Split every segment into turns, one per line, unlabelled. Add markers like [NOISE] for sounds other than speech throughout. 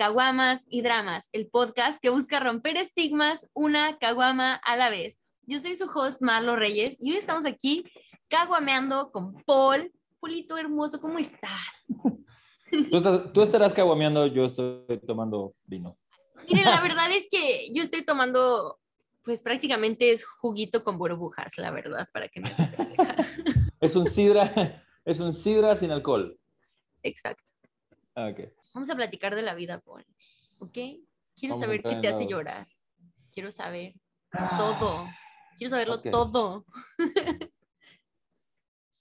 Caguamas y Dramas, el podcast que busca romper estigmas una caguama a la vez. Yo soy su host Marlo Reyes y hoy estamos aquí caguameando con Paul. Polito hermoso, ¿cómo estás?
Tú, estarás caguameando, yo estoy tomando vino.
Miren, la [LAUGHS] verdad es que yo estoy tomando, pues prácticamente es juguito con burbujas, la verdad, para que me [LAUGHS]
Es un sidra, es un sidra sin alcohol.
Exacto.
Ah, okay.
Vamos a platicar de la vida, Paul. ¿Ok? Quiero saber qué te hace llorar. Quiero saber ah. todo. Quiero saberlo todo. [LAUGHS]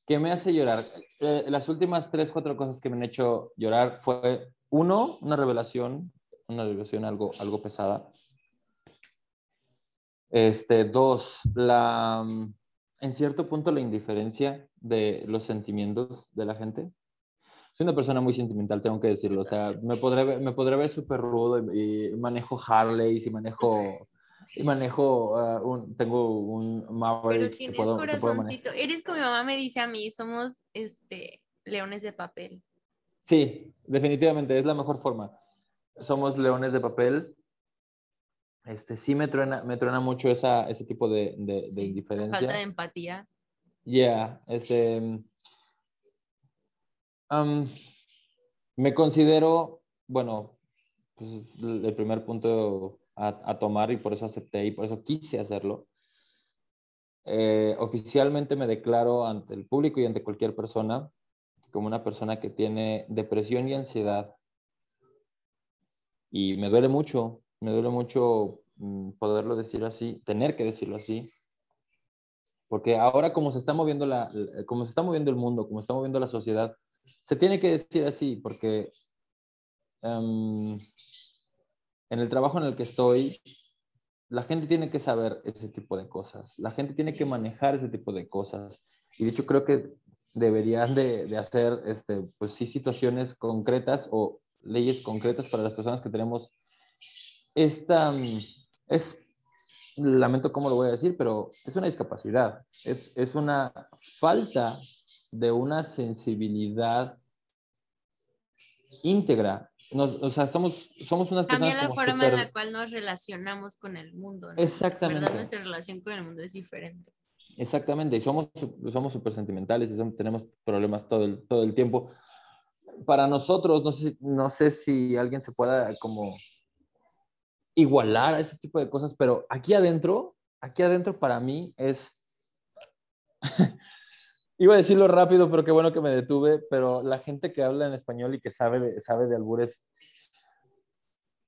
¿Qué me hace llorar? Eh, las últimas tres, cuatro cosas que me han hecho llorar fue, uno, una revelación, una revelación algo, algo pesada. Este, dos, la, en cierto punto la indiferencia de los sentimientos de la gente soy una persona muy sentimental, tengo que decirlo. O sea, [LAUGHS] me podré ver, me podré ver súper rudo y, manejo Harley y manejo, y manejo, uh, un, tengo un
Maverick. Pero tienes corazoncito. Eres como mi mamá me dice a mí, somos este, leones de papel.
Sí, definitivamente, es la mejor forma. Somos leones de papel. Este, sí me truena, me truena mucho esa, ese tipo de, de, de indiferencia.
Falta de empatía.
Ya, yeah, este me considero, bueno, pues, el primer punto a, tomar y por eso acepté y por eso quise hacerlo. Eh, oficialmente me declaro ante el público y ante cualquier persona como una persona que tiene depresión y ansiedad. Y me duele mucho, me duele mucho mm, poderlo decir así, tener que decirlo así, porque ahora como se está moviendo la, como se está moviendo el mundo, como se está moviendo la sociedad, se tiene que decir así porque em, en el trabajo en el que estoy, la gente tiene que saber ese tipo de cosas, la gente tiene que manejar ese tipo de cosas. Y de hecho creo que deberían de, hacer, este, pues sí, situaciones concretas o leyes concretas para las personas que tenemos esta, es, lamento cómo lo voy a decir, pero es una discapacidad, es, es una falta de una sensibilidad íntegra. o sea, estamos, somos unas
Cambia la forma en la cual nos relacionamos con el mundo.
Exactamente.
¿verdad? Nuestra relación con el mundo es diferente.
Exactamente, y somos somos súper sentimentales y tenemos problemas todo el, todo el tiempo. Para nosotros, no sé, no sé si alguien se pueda como igualar a ese tipo de cosas, pero aquí adentro, aquí adentro para mí es [LAUGHS] Iba a decirlo rápido, pero qué bueno que me detuve, pero la gente que habla en español y que sabe de, sabe de albures,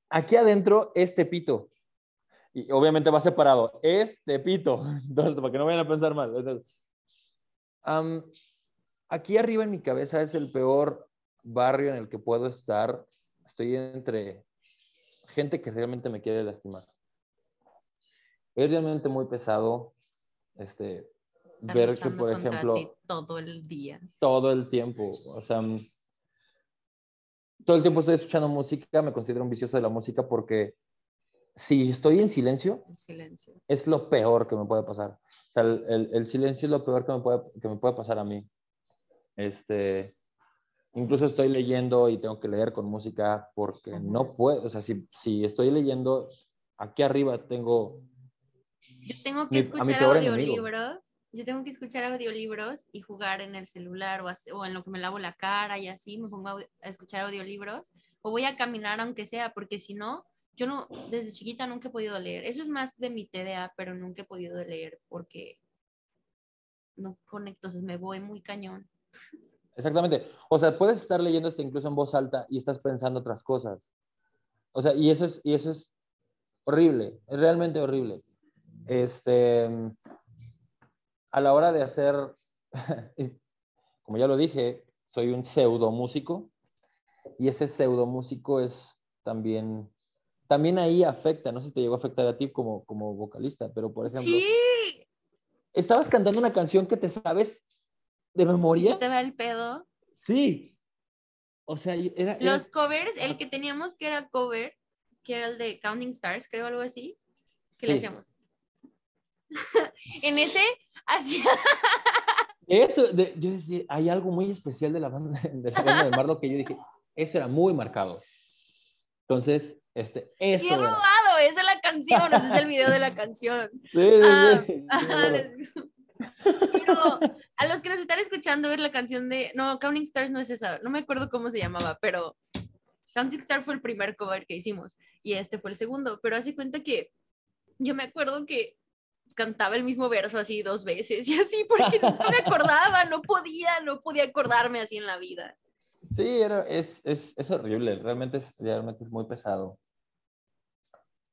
aquí adentro es Tepito. Y obviamente va separado, es Tepito. [LAUGHS] Entonces, para que no vayan a pensar mal. aquí arriba en mi cabeza es el peor barrio en el que puedo estar. Estoy entre gente que realmente me quiere lastimar. Es realmente muy pesado. Este, ver que, por ejemplo,
todo el día.
Todo el tiempo, o sea, mm, todo el tiempo estoy escuchando música, me considero un vicioso de la música porque si estoy en silencio,
silencio.
es lo peor que me puede pasar. O sea, el, el, silencio es lo peor que me, puede, que me puede pasar a mí. Este, incluso estoy leyendo y tengo que leer con música porque no puedo, o sea, si, si estoy leyendo, aquí arriba tengo...
Yo tengo que escuchar audiolibros yo tengo que escuchar audiolibros y jugar en el celular o, en lo que me lavo la cara y así, me pongo a, escuchar audiolibros o voy a caminar aunque sea, porque si no, yo no, desde chiquita nunca he podido leer. Eso es más de mi TDA, pero nunca he podido leer porque no conecto, entonces me voy muy cañón.
Exactamente. O sea, puedes estar leyendo esto incluso en voz alta y estás pensando otras cosas. O sea, y eso es, y eso es horrible, es realmente horrible. Este, a la hora de hacer, [LAUGHS] como ya lo dije, soy un pseudo músico y ese pseudo músico es también, también ahí afecta, no sé si te llegó a afectar a ti como, como vocalista, pero por ejemplo,
sí.
estabas cantando una canción que te sabes de memoria.
¿Se te va el pedo?
Sí. O sea, era,
Los covers, el que teníamos que era cover, que era el de Counting Stars, creo algo así, que le hacíamos. [LAUGHS] en ese hacía...
Eso, yo decía, hay algo muy especial de la banda [LAUGHS] de, la banda de Marlo que yo dije, eso era muy marcado. Entonces, este, eso.
¡Qué robado! Esa es la canción, ese es el video de la canción. [LAUGHS]
Sí, sí, ah,
pero a los que nos están escuchando ver la canción de, no, Counting Stars no es esa, no me acuerdo cómo se llamaba, pero Counting Stars fue el primer cover que hicimos y este fue el segundo, pero hace cuenta que yo me acuerdo que cantaba el mismo verso así dos veces [LAUGHS] y así porque no me acordaba, no podía, no podía acordarme así en la vida.
Sí, era, es, es, es horrible, realmente es, realmente es muy pesado.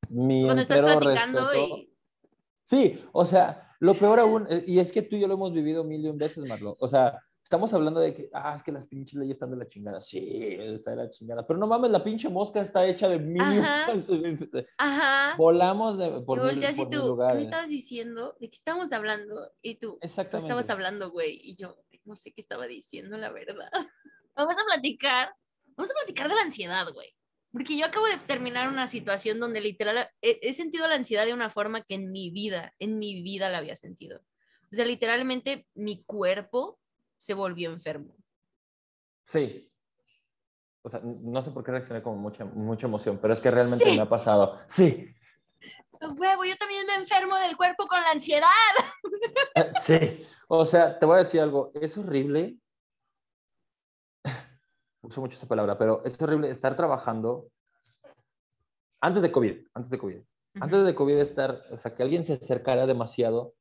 Cuando estás platicando y...
Sí, o sea, lo peor aún, eh, y es que tú y yo lo hemos vivido mil y un veces, Marlo, o sea, estamos hablando de que, ah, es que las pinches leyes están de la chingada. Sí, está de la chingada. Pero no mames, la pinche mosca está hecha de mil.
Ajá. [LAUGHS] Ajá.
Volamos de,
por, mil, por tú, ¿Qué me estabas diciendo? ¿De qué estábamos hablando? Y tú,
Exactamente.
Tú estabas hablando, güey. Y yo, no sé qué estaba diciendo, la verdad. [LAUGHS] Vamos a platicar. Vamos a platicar de la ansiedad, güey. Porque yo acabo de terminar una situación donde literal he, he sentido la ansiedad de una forma que en mi vida, en mi vida la había sentido. O sea, literalmente mi cuerpo se volvió enfermo.
Sí. O sea, no sé por qué reaccioné con mucha, mucha emoción, pero es que realmente me ha pasado. Sí.
Huevo, yo también me enfermo del cuerpo con la ansiedad.
Eh, sí. O sea, te voy a decir algo. Es horrible. [LAUGHS] Uso mucho esa palabra, pero es horrible estar trabajando antes de COVID. Antes de COVID. Antes de COVID estar, o sea, que alguien se acercara demasiado,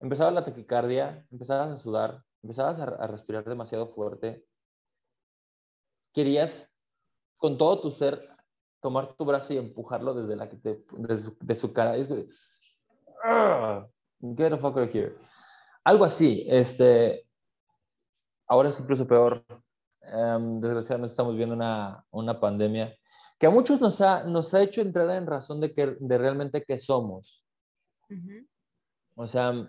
empezaba la taquicardia, empezabas a sudar, empezabas a, respirar demasiado fuerte, querías con todo tu ser tomar tu brazo y empujarlo desde la que te, de, su, cara. Es, ah, get the fuck out of here. Algo así. Este, ahora es incluso peor. Um, desgraciadamente estamos viendo una, una, pandemia que a muchos nos ha, nos ha hecho entrar en razón de, que, de realmente qué somos. O sea,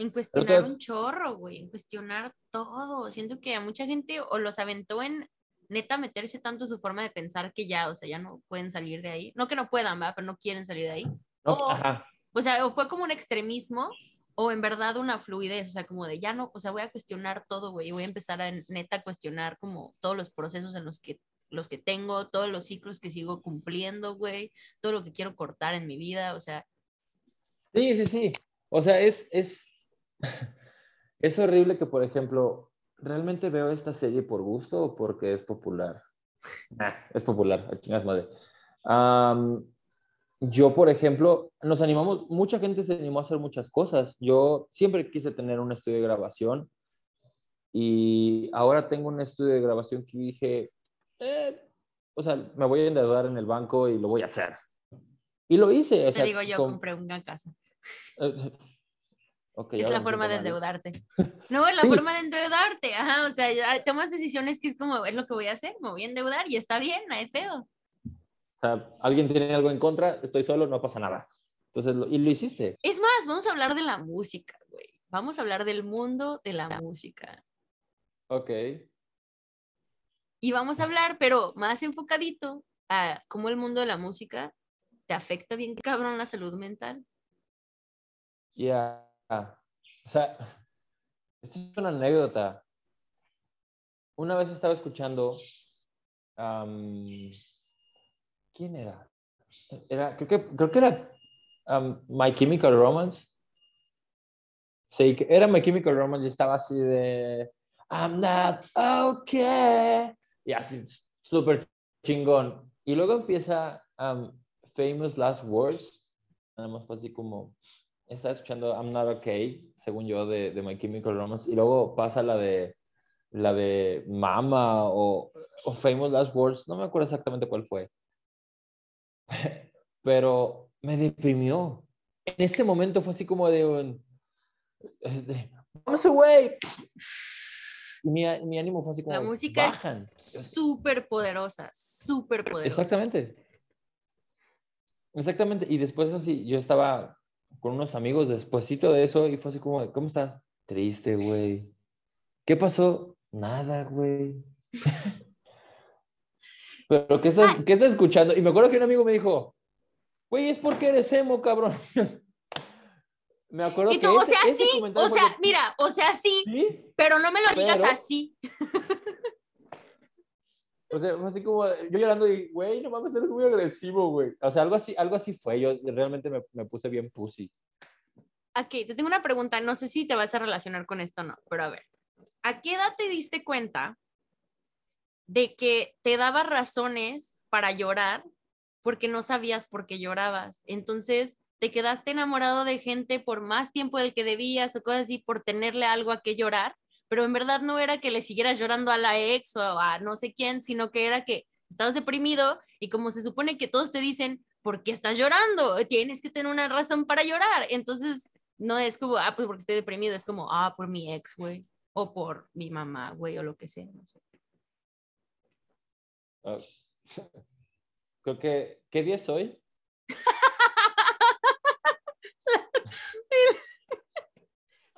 en cuestionar un chorro, güey, en cuestionar todo. Siento que a mucha gente o los aventó en neta meterse tanto su forma de pensar que ya, o sea, ya no pueden salir de ahí. No que no puedan, ¿verdad? Pero no quieren salir de ahí. o, o sea, o fue como un extremismo o en verdad una fluidez, o sea, como de ya no, o sea, voy a cuestionar todo, güey, voy a empezar a neta cuestionar como todos los procesos en los que los que tengo, todos los ciclos que sigo cumpliendo, güey, todo lo que quiero cortar en mi vida, o sea.
Sí, sí, sí. O sea, es, es, es horrible que, por ejemplo, ¿realmente veo esta serie por gusto o porque es popular? es popular, aquí madre. yo, por ejemplo, nos animamos, mucha gente se animó a hacer muchas cosas. Yo siempre quise tener un estudio de grabación y ahora tengo un estudio de grabación que dije, eh, o sea, me voy a endeudar en el banco y lo voy a hacer. Y lo hice.
Te digo, yo compré una casa. Eh, es la forma de endeudarte. [LAUGHS] No, es la forma de endeudarte. Ajá, o sea, tomas decisiones que es como, es lo que voy a hacer, me voy a endeudar y está bien, no hay pedo.
O sea, alguien tiene algo en contra, estoy solo, no pasa nada. Entonces, y lo hiciste.
Es más, vamos a hablar de la música, güey. Vamos a hablar del mundo de la música.
Ok.
Y vamos a hablar, pero más enfocadito a cómo el mundo de la música te afecta bien cabrón la salud mental.
Ya. O sea, esta es una anécdota. Una vez estaba escuchando. ¿Quién era? era creo, que, creo que era My Chemical Romance. Sí, era My Chemical Romance y estaba así de. I'm not okay. Y así, súper chingón. Y luego empieza Famous Last Words. Nada más fue así como estaba escuchando I'm Not Okay, según yo, de, de My Chemical Romance, y luego pasa la de la de Mama o, o, Famous Last Words, no me acuerdo exactamente cuál fue, [LAUGHS] pero me deprimió. En ese momento fue así como de un, vamos away. Mi, mi, ánimo fue así como,
la música es súper poderosa, súper poderosa.
Exactamente. Exactamente. Y después así, yo estaba con unos amigos despuésito de eso y fue así como, ¿cómo estás? Triste, güey. ¿Qué pasó? Nada, güey. [LAUGHS] Pero, ¿qué estás, ¿qué estás escuchando? Y me acuerdo que un amigo me dijo, güey, es porque eres emo, cabrón. [LAUGHS] me acuerdo
y tú, o sea, sí, o sea, mira, o sea, sí, pero no me lo digas así. [LAUGHS]
O sea, así como yo llorando y, güey, no mames, eres muy agresivo, güey. O sea, algo así, algo así fue. Yo realmente me, me puse bien pussy.
Aquí, te tengo una pregunta. No sé si te vas a relacionar con esto o no, pero a ver. ¿A qué edad te diste cuenta de que te daba razones para llorar porque no sabías por qué llorabas? Entonces, te quedaste enamorado de gente por más tiempo del que debías o cosas así por tenerle algo a qué llorar pero en verdad no era que le siguieras llorando a la ex o a no sé quién, sino que era que estabas deprimido y como se supone que todos te dicen, ¿por qué estás llorando? Tienes que tener una razón para llorar. Entonces, no es como, ah, pues porque estoy deprimido, es como, ah, por mi ex, güey, o por mi mamá, güey, o lo que sea, no sé.
Ah, [LAUGHS] creo que, ¿qué día es hoy? [LAUGHS]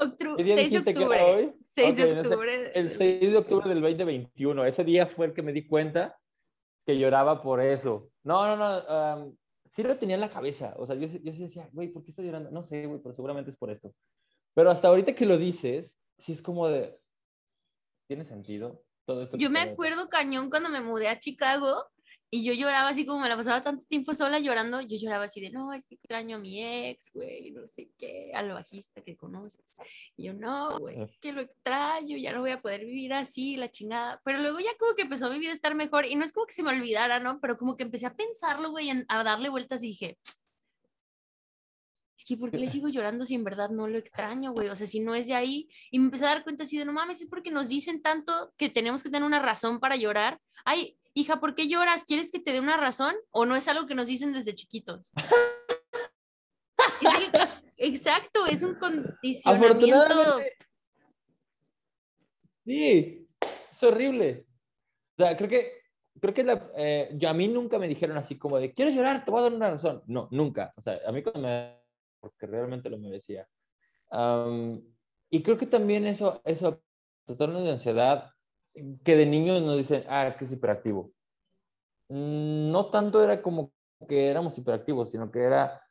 6 de octubre. 6 de octubre.
El 6 de octubre del 2021. Ese día fue el que me di cuenta que lloraba por eso. No, no, no. sí lo tenía en la cabeza. O sea, yo, yo sí decía, güey, ¿por qué estás llorando? No sé, güey, pero seguramente es por esto. Pero hasta ahorita que lo dices, sí es como de, ¿tiene sentido? Todo esto
yo me acuerdo cañón cuando me mudé a Chicago y yo lloraba así como me la pasaba tanto tiempo sola llorando, yo lloraba así de, no, es que extraño a mi ex, güey, no sé qué, al bajista que conoces. Y yo, no, güey, que lo extraño, ya no voy a poder vivir así, la chingada. Pero luego ya como que empezó mi vida a estar mejor y no es como que se me olvidara, ¿no? Pero como que empecé a pensarlo, güey, a darle vueltas y dije, es que ¿por qué le [LAUGHS] sigo llorando si en verdad no lo extraño, güey? O sea, si no es de ahí. Y me empecé a dar cuenta así de, no mames, es porque nos dicen tanto que tenemos que tener una razón para llorar. Ay, hija, ¿por qué lloras? ¿Quieres que te dé una razón? ¿O no es algo que nos dicen desde chiquitos? [LAUGHS] exacto, es un condicionamiento.
Sí, es horrible. O sea, creo que, creo que la, eh, yo, a mí nunca me dijeron así como de, ¿quieres llorar? Te voy a dar una razón. No, nunca. O sea, a mí cuando me... porque realmente lo merecía. y creo que también eso, eso, trastorno de ansiedad, que de niños nos dicen, ah, es que es hiperactivo. Mm, no tanto era como que éramos hiperactivos, sino que era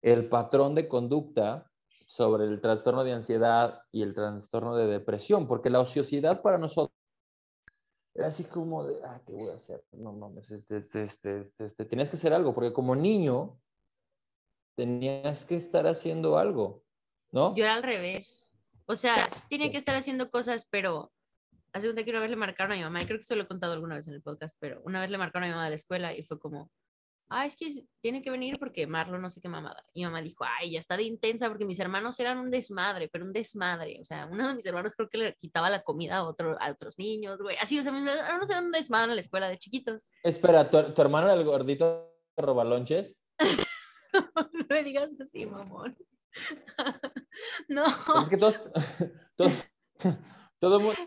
el patrón de conducta sobre el trastorno de ansiedad y el trastorno de depresión, porque la ociosidad para nosotros era así como de, ah, ¿qué voy a hacer? No mames, este, este, este, este, tenías que hacer algo, porque como niño tenías que estar haciendo algo, ¿no?
Yo era al revés. O sea, tenía que estar haciendo cosas, pero hace un que una vez le marcaron a mi mamá, y creo que se lo he contado alguna vez en el podcast, pero una vez le marcaron a mi mamá de la escuela y fue como, ah, es que tiene que venir porque Marlo no sé qué mamada. Y mi mamá dijo, ay, ya está de intensa porque mis hermanos eran un desmadre, pero un desmadre. O sea, uno de mis hermanos creo que le quitaba la comida a, otro, a otros niños, güey. Así, o sea, mis hermanos eran un desmadre en la escuela de chiquitos.
Espera, ¿tu, tu hermano era el gordito robalonches? [LAUGHS]
no me digas así, mamón. [LAUGHS] no.
Es que todos, [LAUGHS] todos, [LAUGHS] todo, mundo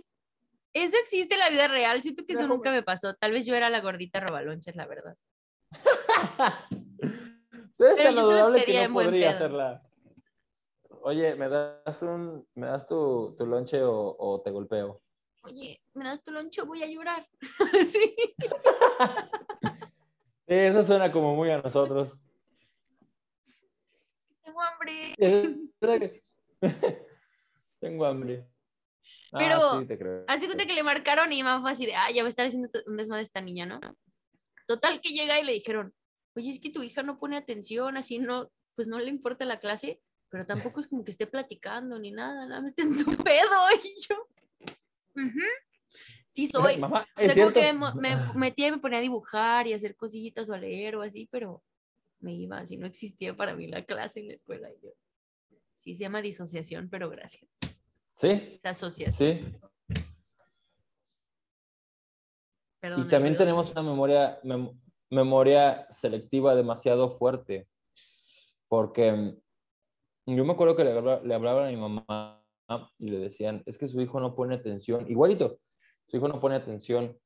eso existe en la vida real. Siento que eso nunca me pasó. Tal vez yo era la gordita robalonches, la verdad.
Pero yo se los pedía en buen pedo. Hacerla. Oye, ¿me das, un, ¿me das tu, tu lonche o, o, te golpeo?
Oye, ¿me das tu lonche o voy a llorar? sí.
Eso suena como muy a nosotros.
Tengo hambre. [LAUGHS]
Tengo hambre.
Ah, Pero así que le marcaron y mi mamá fue así de, ah, ya va a estar haciendo un desmadre esta niña, ¿no? Total que llega y le dijeron, oye, es que tu hija no pone atención, así no, pues no le importa la clase, pero tampoco es como que esté platicando ni nada, nada más está en su pedo. [LAUGHS] Y yo, sí soy. o sea, como que me, me, metía y me ponía a dibujar y hacer cosillitas o a leer o así, pero me iba, así no existía para mí la clase en la escuela. Y yo, sí, se llama disociación, pero gracias.
Sí.
Se asocia.
Sí. y también tenemos una memoria, memoria selectiva demasiado fuerte, porque mm, yo me acuerdo que le, le hablaban a mi mamá y le decían, es que su hijo no pone atención, igualito, su hijo no pone atención,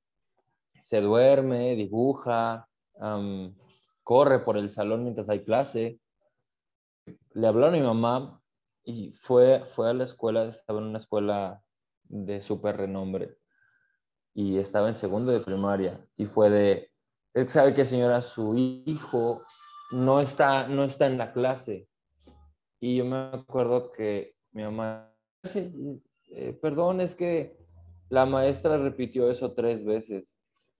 se duerme, dibuja, corre por el salón mientras hay clase. Le hablaron a mi mamá y fue, fue a la escuela, estaba en una escuela de súper renombre y estaba en segundo de primaria y fue de, él sabe que señora, su hijo no está, no está en la clase. Y yo me acuerdo que mi mamá, eh, perdón, es que la maestra repitió eso tres veces.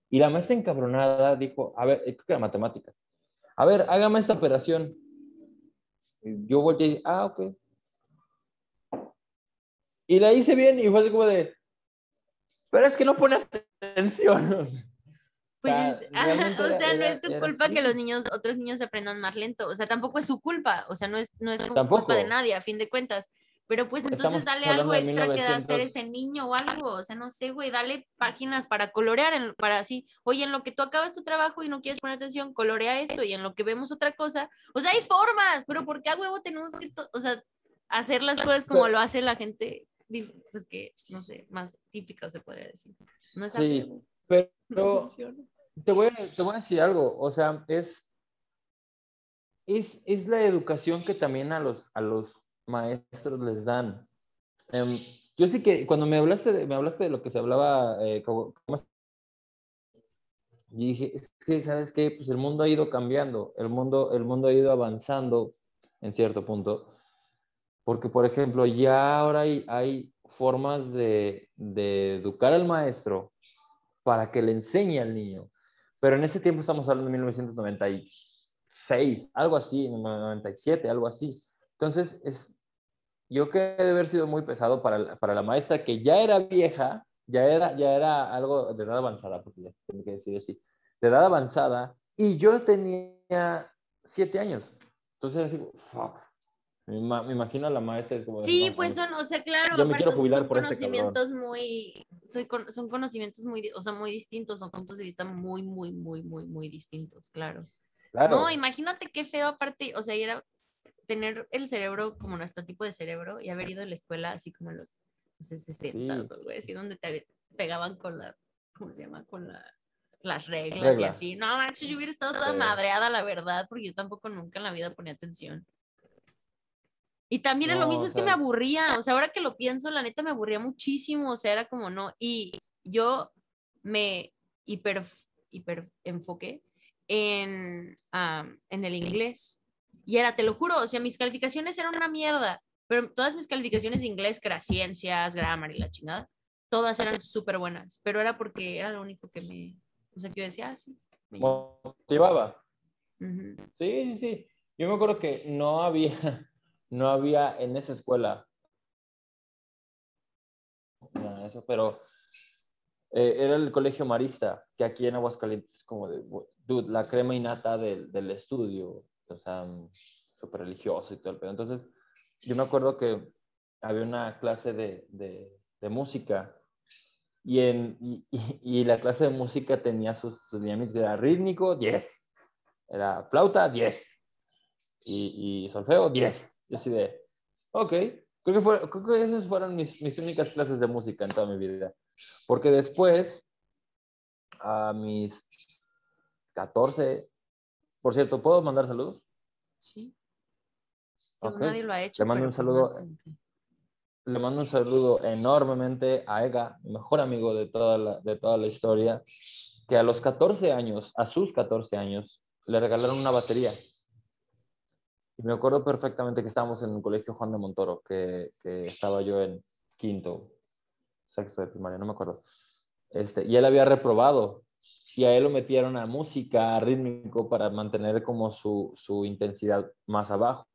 Y la maestra encabronada dijo, a ver, creo que era matemáticas, a ver, hágame esta operación. yo volteé y dije, ah, ok. Y la hice bien y fue así como de, pero es que no pone atención.
Pues, [LAUGHS] o sea, no es tu culpa que los niños, otros niños aprendan más lento. O sea, tampoco es su culpa. O sea, no es, no es culpa de nadie, a fin de cuentas. Pero pues entonces dale algo extra que de hacer ese niño o algo. O sea, no sé, güey, dale páginas para colorear, para así. Oye, en lo que tú acabas tu trabajo y no quieres poner atención, colorea esto. Y en lo que vemos otra cosa. O sea, hay formas, pero ¿por qué a huevo tenemos que, o sea, hacer las cosas como lo hace la gente, pues que, no sé, más típica se podría decir? No es
sí. Pero [LAUGHS] te voy, a, te voy a decir algo, o sea, es, es, es la educación que también a los, a los maestros les dan. Em, yo sí que cuando me hablaste de, me hablaste de lo que se hablaba, eh, como, dije, es que, ¿sabes qué? Pues el mundo ha ido cambiando, el mundo, el mundo ha ido avanzando en cierto punto. Porque, por ejemplo, ya ahora hay, hay formas de, de educar al maestro para que le enseñe al niño. Pero en ese tiempo estamos hablando de 1996, algo así, 97, algo así. Entonces, es, yo que debe haber sido muy pesado para, para la maestra, que ya era vieja, ya era, ya era algo de edad avanzada, porque ya tengo que decir así, de edad avanzada, y yo tenía siete años. Entonces, así, fuck, me, imagino a la maestra como...
Sí, pues son, o sea, claro, yo me quiero jubilar son por este conocimientos muy, soy, son conocimientos muy, o sea, muy distintos, son puntos de vista muy, muy, muy, muy, muy distintos, claro. claro. No, imagínate qué feo aparte, o sea, era tener el cerebro como nuestro tipo de cerebro y haber ido a la escuela así como en los, no sé, 60 o algo así, donde te pegaban con la, ¿cómo se llama? Con la, las reglas y así. No, manches, yo hubiera estado toda madreada, la verdad, porque yo tampoco nunca en la vida ponía atención. Y también lo mismo, es que me aburría, o sea, ahora que lo pienso, la neta me aburría muchísimo, o sea, era como no, y yo me hiper, hiper enfoqué en, en el inglés. Y era, te lo juro, o sea, mis calificaciones eran una mierda, pero todas mis calificaciones de inglés, que era ciencias, grammar y la chingada, todas eran súper buenas, pero era porque era lo único que me, o sea, que yo decía, ah, sí.
Me motivaba. Sí, sí, sí. Yo me acuerdo que no había, [LAUGHS] no había en esa escuela eso, pero eh, era el colegio marista, que aquí en Aguascalientes es como de, dude, la crema innata del, del estudio, o sea, súper religioso y todo el pedo. Entonces, yo me acuerdo que había una clase de, de, de música y, en, y, [LAUGHS] y, la clase de música tenía sus, sus lineamientos, era rítmico, 10, era flauta, 10, y, y solfeo, 10. Y así de, ok, creo que, creo que esas fueron mis, mis, únicas clases de música en toda mi vida. Porque después, a mis 14, por cierto, ¿puedo mandar saludos?
Sí. Nadie lo ha hecho.
Le mando un pues saludo. le mando un saludo enormemente a Ega, mi mejor amigo de toda, la, de toda la historia, que a los 14 años, a sus 14 años, le regalaron una batería. Y me acuerdo perfectamente que estábamos en el colegio Juan de Montoro, que, que estaba yo en quinto, sexto de primaria, no me acuerdo. Este, y él había reprobado y a él lo metieron a música, a rítmico, para mantener como su, su intensidad más abajo.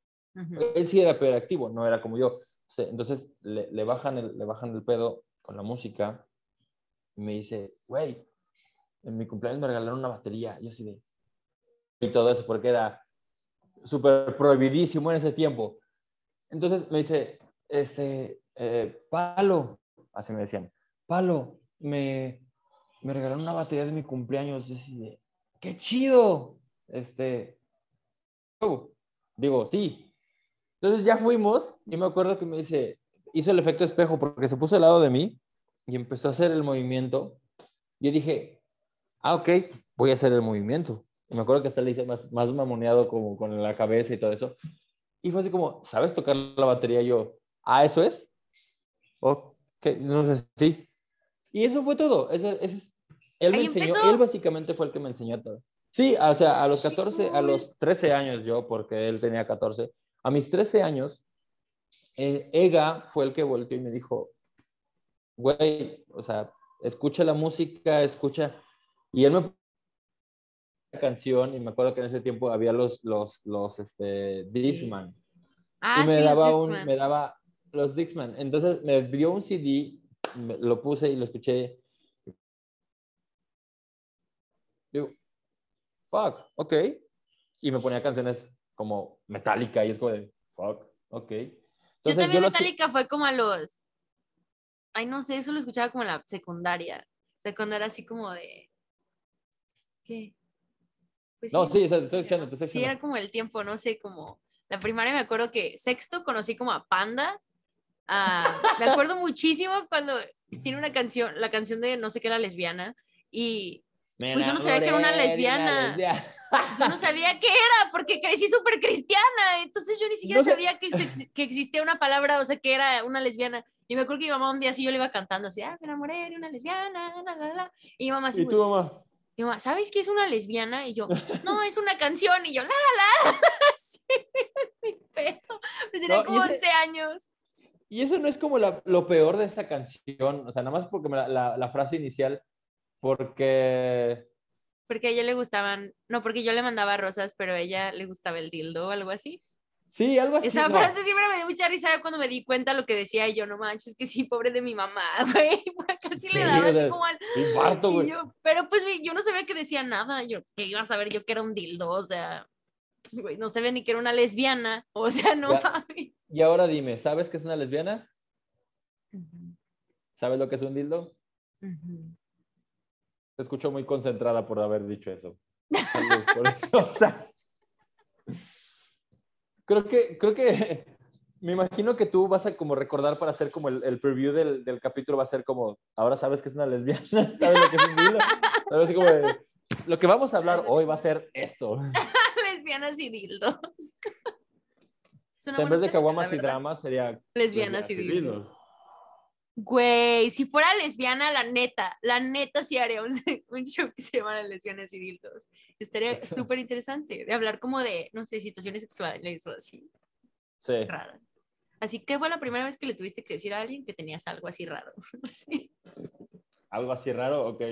Él sí era hiperactivo, no era como yo. Entonces le, le, bajan el, le bajan el pedo con la música y me dice, güey, en mi cumpleaños me regalaron una batería. Yo así de... Y todo eso, porque era súper prohibidísimo en ese tiempo. Entonces me dice, este, eh, Palo, así me decían, Palo, me, me regalaron una batería de mi cumpleaños. Y así ¡qué chido! Este, digo, sí. Entonces ya fuimos y me acuerdo que me dice, hizo el efecto espejo porque se puso al lado de mí y empezó a hacer el movimiento. Yo dije, ah, ok, voy a hacer el movimiento me acuerdo que hasta le hice más, más mamoneado como con la cabeza y todo eso. Y fue así como, ¿sabes tocar la batería? Y yo, ¿ah, eso es? Ok, no sé, sí. Y eso fue todo. Eso, él me enseñó, él básicamente fue el que me enseñó todo. Sí, o sea, a los 14, a los 13 años yo, porque él tenía 14, a mis 13 años, eh, Ega fue el que volteó y me dijo, güey, o sea, escucha la música, escucha, Y él me canción y me acuerdo que en ese tiempo había los, los, los, este, Dixman.
Ah,
y me
sí,
daba
los
un, me daba los Dixman. Entonces me dio un CD, me- lo puse y lo escuché. Digo, fuck, ok. Y me ponía canciones como Metallica y es como de, fuck, ok.
Yo
Entonces,
también
lo si-
Metallica fue como a los... Ay, no sé, eso lo escuchaba como en la secundaria. Era así como de... ¿Qué? Pues
No, sí,
en
o sea, te estoy
secundaria,
escuchando,
¿no?
estoy
Sí,
escuchando.
era como el tiempo, no sé, como... La primaria me acuerdo que sexto conocí como a Panda. Ah, me acuerdo muchísimo cuando tiene una canción, la canción de no sé qué era lesbiana. Y
Me
pues yo no sabía que era una lesbiana.
lesbiana. [LAUGHS]
yo no sabía qué era porque crecí súper cristiana, entonces yo ni siquiera
No sé-
sabía que, que existía una palabra, o sea, que era una lesbiana. Y me acuerdo que mi mamá un día así yo le iba cantando así, ah, me enamoré de una lesbiana, la, la, la. Y mi mamá así,
¿Y tu mamá?
mi mamá, ¿sabes qué es una lesbiana? Y yo, [LAUGHS] no, es una canción. Y yo, la, la, la, [LAUGHS] sí, mi pedo. Pues tenía
No, y
como
ese-
11 años.
Y eso no es como la- lo peor de esta canción, o sea, nada más porque la- la frase inicial, porque...
Porque a ella le gustaban, no, porque yo le mandaba rosas, pero a ella le gustaba el dildo o algo así.
Sí, algo así.
Esa
no.
frase siempre me dio mucha risa cuando me di cuenta lo que decía y yo, no manches, que sí, pobre de mi mamá, [LAUGHS] güey. Casi
Sí,
le daba así como al...
Infarto, güey.
yo, pero pues yo no sabía que decía nada. Yo, que iba a saber yo que era un dildo, o sea, güey, no sabía ni que era una lesbiana. [LAUGHS] O sea, no mames.
Y ahora dime, ¿sabes qué es una lesbiana? ¿Sabes lo que es un dildo?
ujú.
Te escucho muy concentrada por haber dicho eso. Por eso, [LAUGHS] o sea, creo que, creo que, me imagino que tú vas a como recordar para hacer como el, el preview del, del capítulo va a ser como, ahora sabes que es una lesbiana, [LAUGHS] sabes lo que es un dildo, sabes como de, lo que vamos a hablar hoy va a ser esto. [LAUGHS]
Lesbianas y dildos.
En vez de caguamas y dramas sería
Lesbianas y dildos. Güey, si fuera lesbiana, la neta, la neta sí haría un, [LAUGHS] un show que se llama Lesbianas y Dildos. Estaría [LAUGHS] súper interesante de hablar como de, no sé, situaciones sexuales o así
Sí.
raras. Así que fue la primera vez que le tuviste que decir a alguien que tenías algo así raro. [LAUGHS] Sí.
Algo así raro, ok.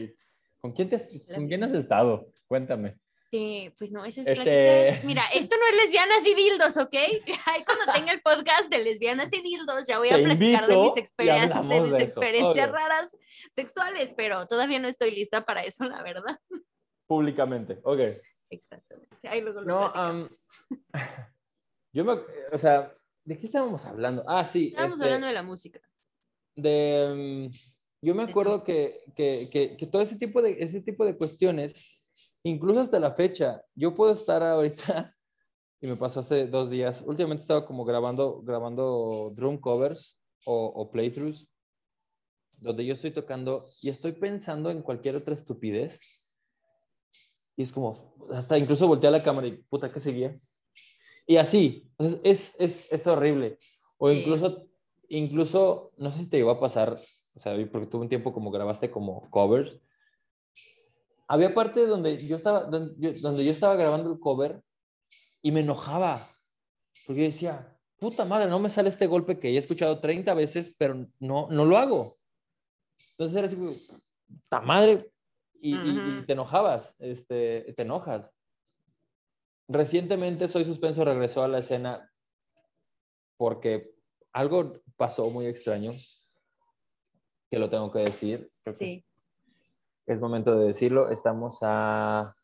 ¿Con quién, te, ¿con quién has estado? Cuéntame.
Este, pues no, esas
Este-
pláticas. Mira, [LAUGHS] esto no es lesbianas y dildos, ¿ok? [LAUGHS] Ahí cuando tenga el podcast de lesbianas y dildos, ya voy a
Te
platicar de mis,
y
experien- de mis
de eso,
experiencias
obvio.
raras sexuales, pero todavía no estoy lista para eso, la verdad.
Públicamente, ok.
Exactamente. Ahí luego lo
No. [LAUGHS] Yo me, o sea, ¿de qué estábamos hablando? Ah, sí.
Estábamos
este,
hablando de la música.
de, mm, yo me acuerdo que, que, que, que todo ese tipo, de, ese tipo de cuestiones, incluso hasta la fecha, yo puedo estar ahorita, [LAUGHS] y me pasó hace dos días, últimamente estaba como grabando, grabando drum covers o, o playthroughs, donde yo estoy tocando y estoy pensando en cualquier otra estupidez. Y es como, hasta incluso volteé a la cámara y puta, ¿qué seguía? Y así, entonces es, es, es horrible. O
Sí.
incluso, incluso, no sé si te llegó a pasar, o sea, porque tuve un tiempo como grabaste como covers. Había parte donde yo estaba, donde yo, donde yo estaba grabando el cover y me enojaba. Porque decía, puta madre, no me sale este golpe que he escuchado 30 veces, pero no, no lo hago. Entonces era así, puta madre, y, y- y te enojabas, este, te enojas. Recientemente Soy Suspenso regresó a la escena porque algo pasó muy extraño, que lo tengo que decir. Creo
Sí.
Es momento de decirlo. Estamos a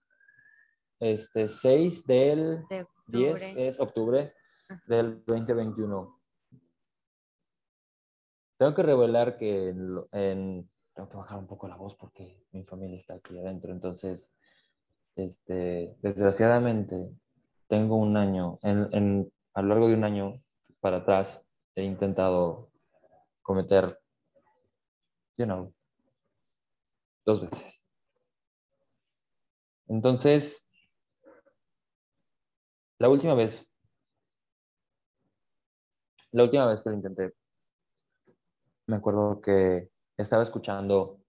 este 6 del
De
10,
octubre.
es octubre
Ajá.
del 2021. Tengo que revelar que en- tengo que bajar un poco la voz porque mi familia está aquí adentro. Entonces, este, desgraciadamente, tengo un año, en, en- a lo largo de un año para atrás, he intentado cometer, you know, dos veces. Entonces, la última vez, la última vez que lo intenté, me acuerdo que estaba escuchando,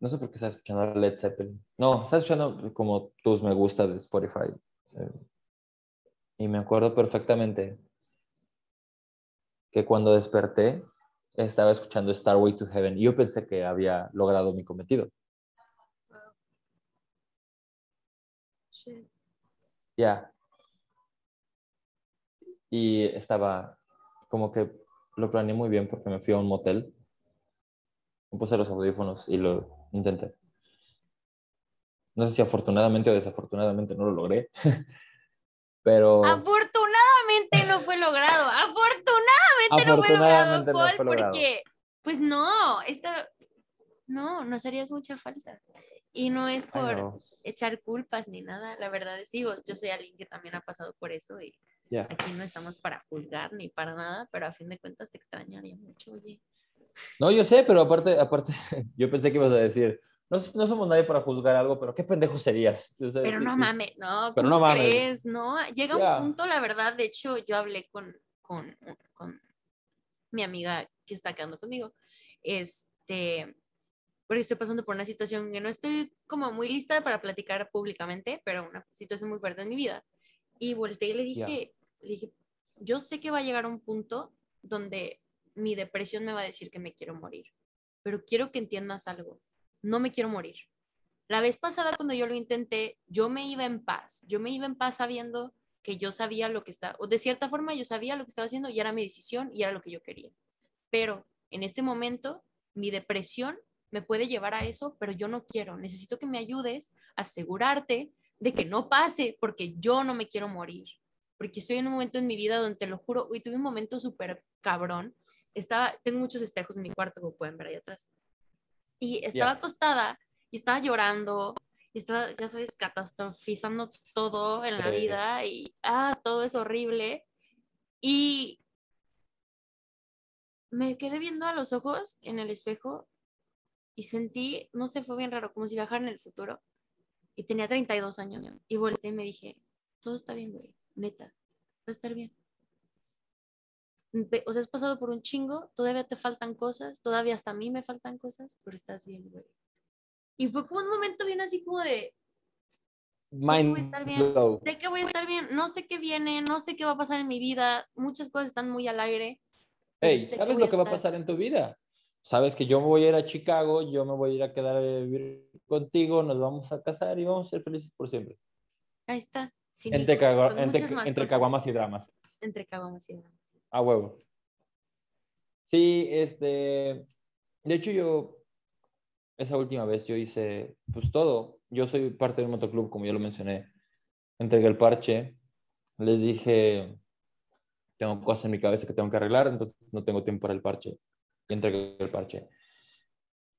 no sé por qué estaba escuchando Led Zeppelin. No, estaba escuchando como tus me gusta de Spotify. eh, Y me acuerdo perfectamente que cuando desperté estaba escuchando Starway to Heaven y yo pensé que había logrado mi cometido.
Sí.
Ya. Yeah. Y estaba como que lo planeé muy bien porque me fui a un motel, me puse los audífonos y lo intenté. No sé si afortunadamente o desafortunadamente no lo logré, [LAUGHS] pero...
Afortunadamente no fue logrado. Afortunadamente no fue logrado, Paul, porque, pues no, esto no, nos harías mucha falta. Y no es por echar culpas ni nada, la verdad es, digo, yo soy alguien que también ha pasado por eso y aquí no estamos para juzgar ni para nada, pero a fin de cuentas te extrañaría mucho, oye.
No, yo sé, pero aparte, aparte, [LAUGHS] yo pensé que ibas a decir, no, no, somos nadie para juzgar algo, pero qué pendejo serías.
pero no mames, no, pero no mames. crees? No, llega un punto, la verdad, de hecho, yo hablé con, con, con mi amiga que está quedando conmigo, este, porque estoy pasando por una situación que no estoy como muy lista para platicar públicamente, pero una situación muy fuerte en mi vida. Y volteé y le dije, le dije, yo sé que va a llegar un punto donde mi depresión me va a decir que me quiero morir, pero quiero que entiendas algo, no me quiero morir. La vez pasada cuando yo lo intenté, yo me iba en paz, yo me iba en paz sabiendo que yo sabía lo que estaba, o de cierta forma yo sabía lo que estaba haciendo y era mi decisión y era lo que yo quería. Pero en este momento, mi depresión me puede llevar a eso, pero yo no quiero. Necesito que me ayudes a asegurarte de que no pase porque yo no me quiero morir. Porque estoy en un momento en mi vida donde te lo juro, hoy tuve un momento súper cabrón. Estaba, tengo muchos espejos en mi cuarto, como pueden ver ahí atrás. Y estaba acostada y estaba llorando y estaba, ya sabes, catastrofizando todo en la vida y, ah, todo es horrible. Y me quedé viendo a los ojos en el espejo y sentí, no sé, fue bien raro, como si viajara en el futuro. Y tenía 32 años. Y volteé y me dije, todo está bien, güey, neta, va a estar bien. O sea, has pasado por un chingo, todavía te faltan cosas, todavía hasta a mí me faltan cosas, pero estás bien, güey. Y fue como un momento bien así como de... sé que voy a estar bien, sé que voy a estar bien, no sé qué viene, no sé qué va a pasar en mi vida, muchas cosas están muy al aire.
Hey, ¿sabes lo que va a pasar en tu vida? sabes que yo me voy a ir a Chicago, yo me voy a ir a quedar a vivir contigo, nos vamos a casar y vamos a ser felices por siempre.
Ahí está.
entre, entre, caguamas y dramas.
Entre caguamas y dramas.
A huevo. Sí, este, de hecho yo, esa última vez yo hice, pues todo. Yo soy parte del motoclub, como ya lo mencioné. Entregué el parche, les dije, tengo cosas en mi cabeza que tengo que arreglar, entonces no tengo tiempo para el parche y entregué el parche.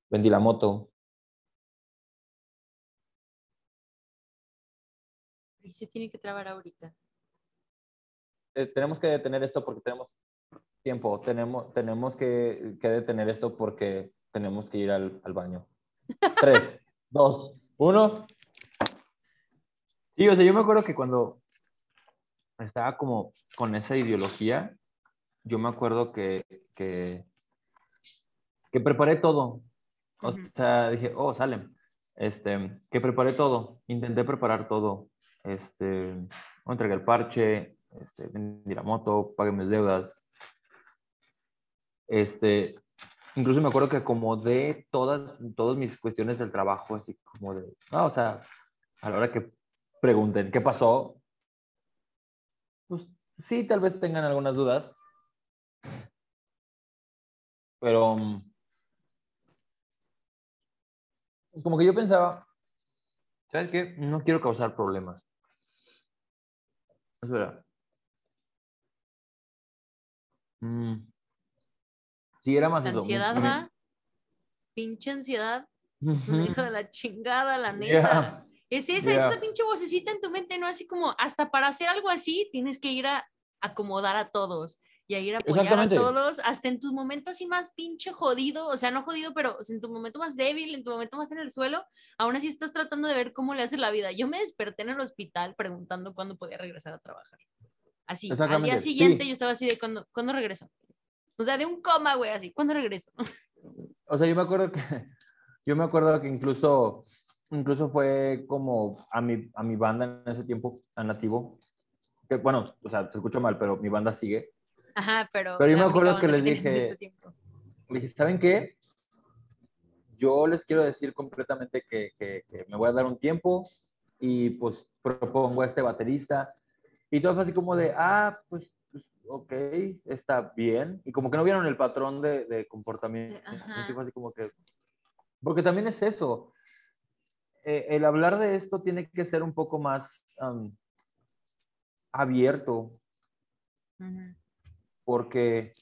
Vendí la moto.
Y se tiene que trabar ahorita.
Eh, tenemos que detener esto porque tenemos tiempo. Tenemos, tenemos que, detener esto porque tenemos que ir al, al baño. [LAUGHS] Tres, dos, uno. Sí, o sea, yo me acuerdo que cuando estaba como con esa ideología, yo me acuerdo que, que que preparé todo. O sea, dije, oh, salen. Este, que preparé todo. Intenté preparar todo. Este, entregué el parche, este, vendí la moto, pagué mis deudas. Este, incluso me acuerdo que acomodé todas, todas mis cuestiones del trabajo, así como de, no, o sea, a la hora que pregunten qué pasó, pues sí, tal vez tengan algunas dudas, pero como que yo pensaba, ¿sabes qué? No quiero causar problemas. Es verdad. Mm. Sí, era más
la ansiedad va, pinche ansiedad, es una hija de la chingada, la neta. Es esa, esa pinche vocecita en tu mente, ¿no? Así como, hasta para hacer algo así, tienes que ir a acomodar a todos y a ir a apoyar a todos, hasta en tus momentos así más pinche jodido, o sea, no jodido, pero en tu momento más débil, en tu momento más en el suelo, aún así estás tratando de ver cómo le hace la vida. Yo me desperté en el hospital preguntando cuándo podía regresar a trabajar. Así, al día siguiente yo estaba así de, ¿cuándo, ¿cuándo regreso? O sea, de un coma, güey, así, ¿cuándo regreso? [LAUGHS]
O sea, yo me acuerdo que, [LAUGHS] yo me acuerdo que incluso, incluso fue como a mi, a mi banda en ese tiempo, a Nativo, que bueno, o sea, se escucha mal, pero mi banda sigue
Ajá, pero...
Pero yo me acuerdo que les dije, les dije, ¿saben qué? Yo les quiero decir completamente que, que, me voy a dar un tiempo y, pues propongo a este baterista. Y todo fue así como de, ah, pues ok, está bien. Y como que no vieron el patrón de, de comportamiento. Así como que, porque también es eso. Eh, el hablar de esto tiene que ser un poco más abierto. Porque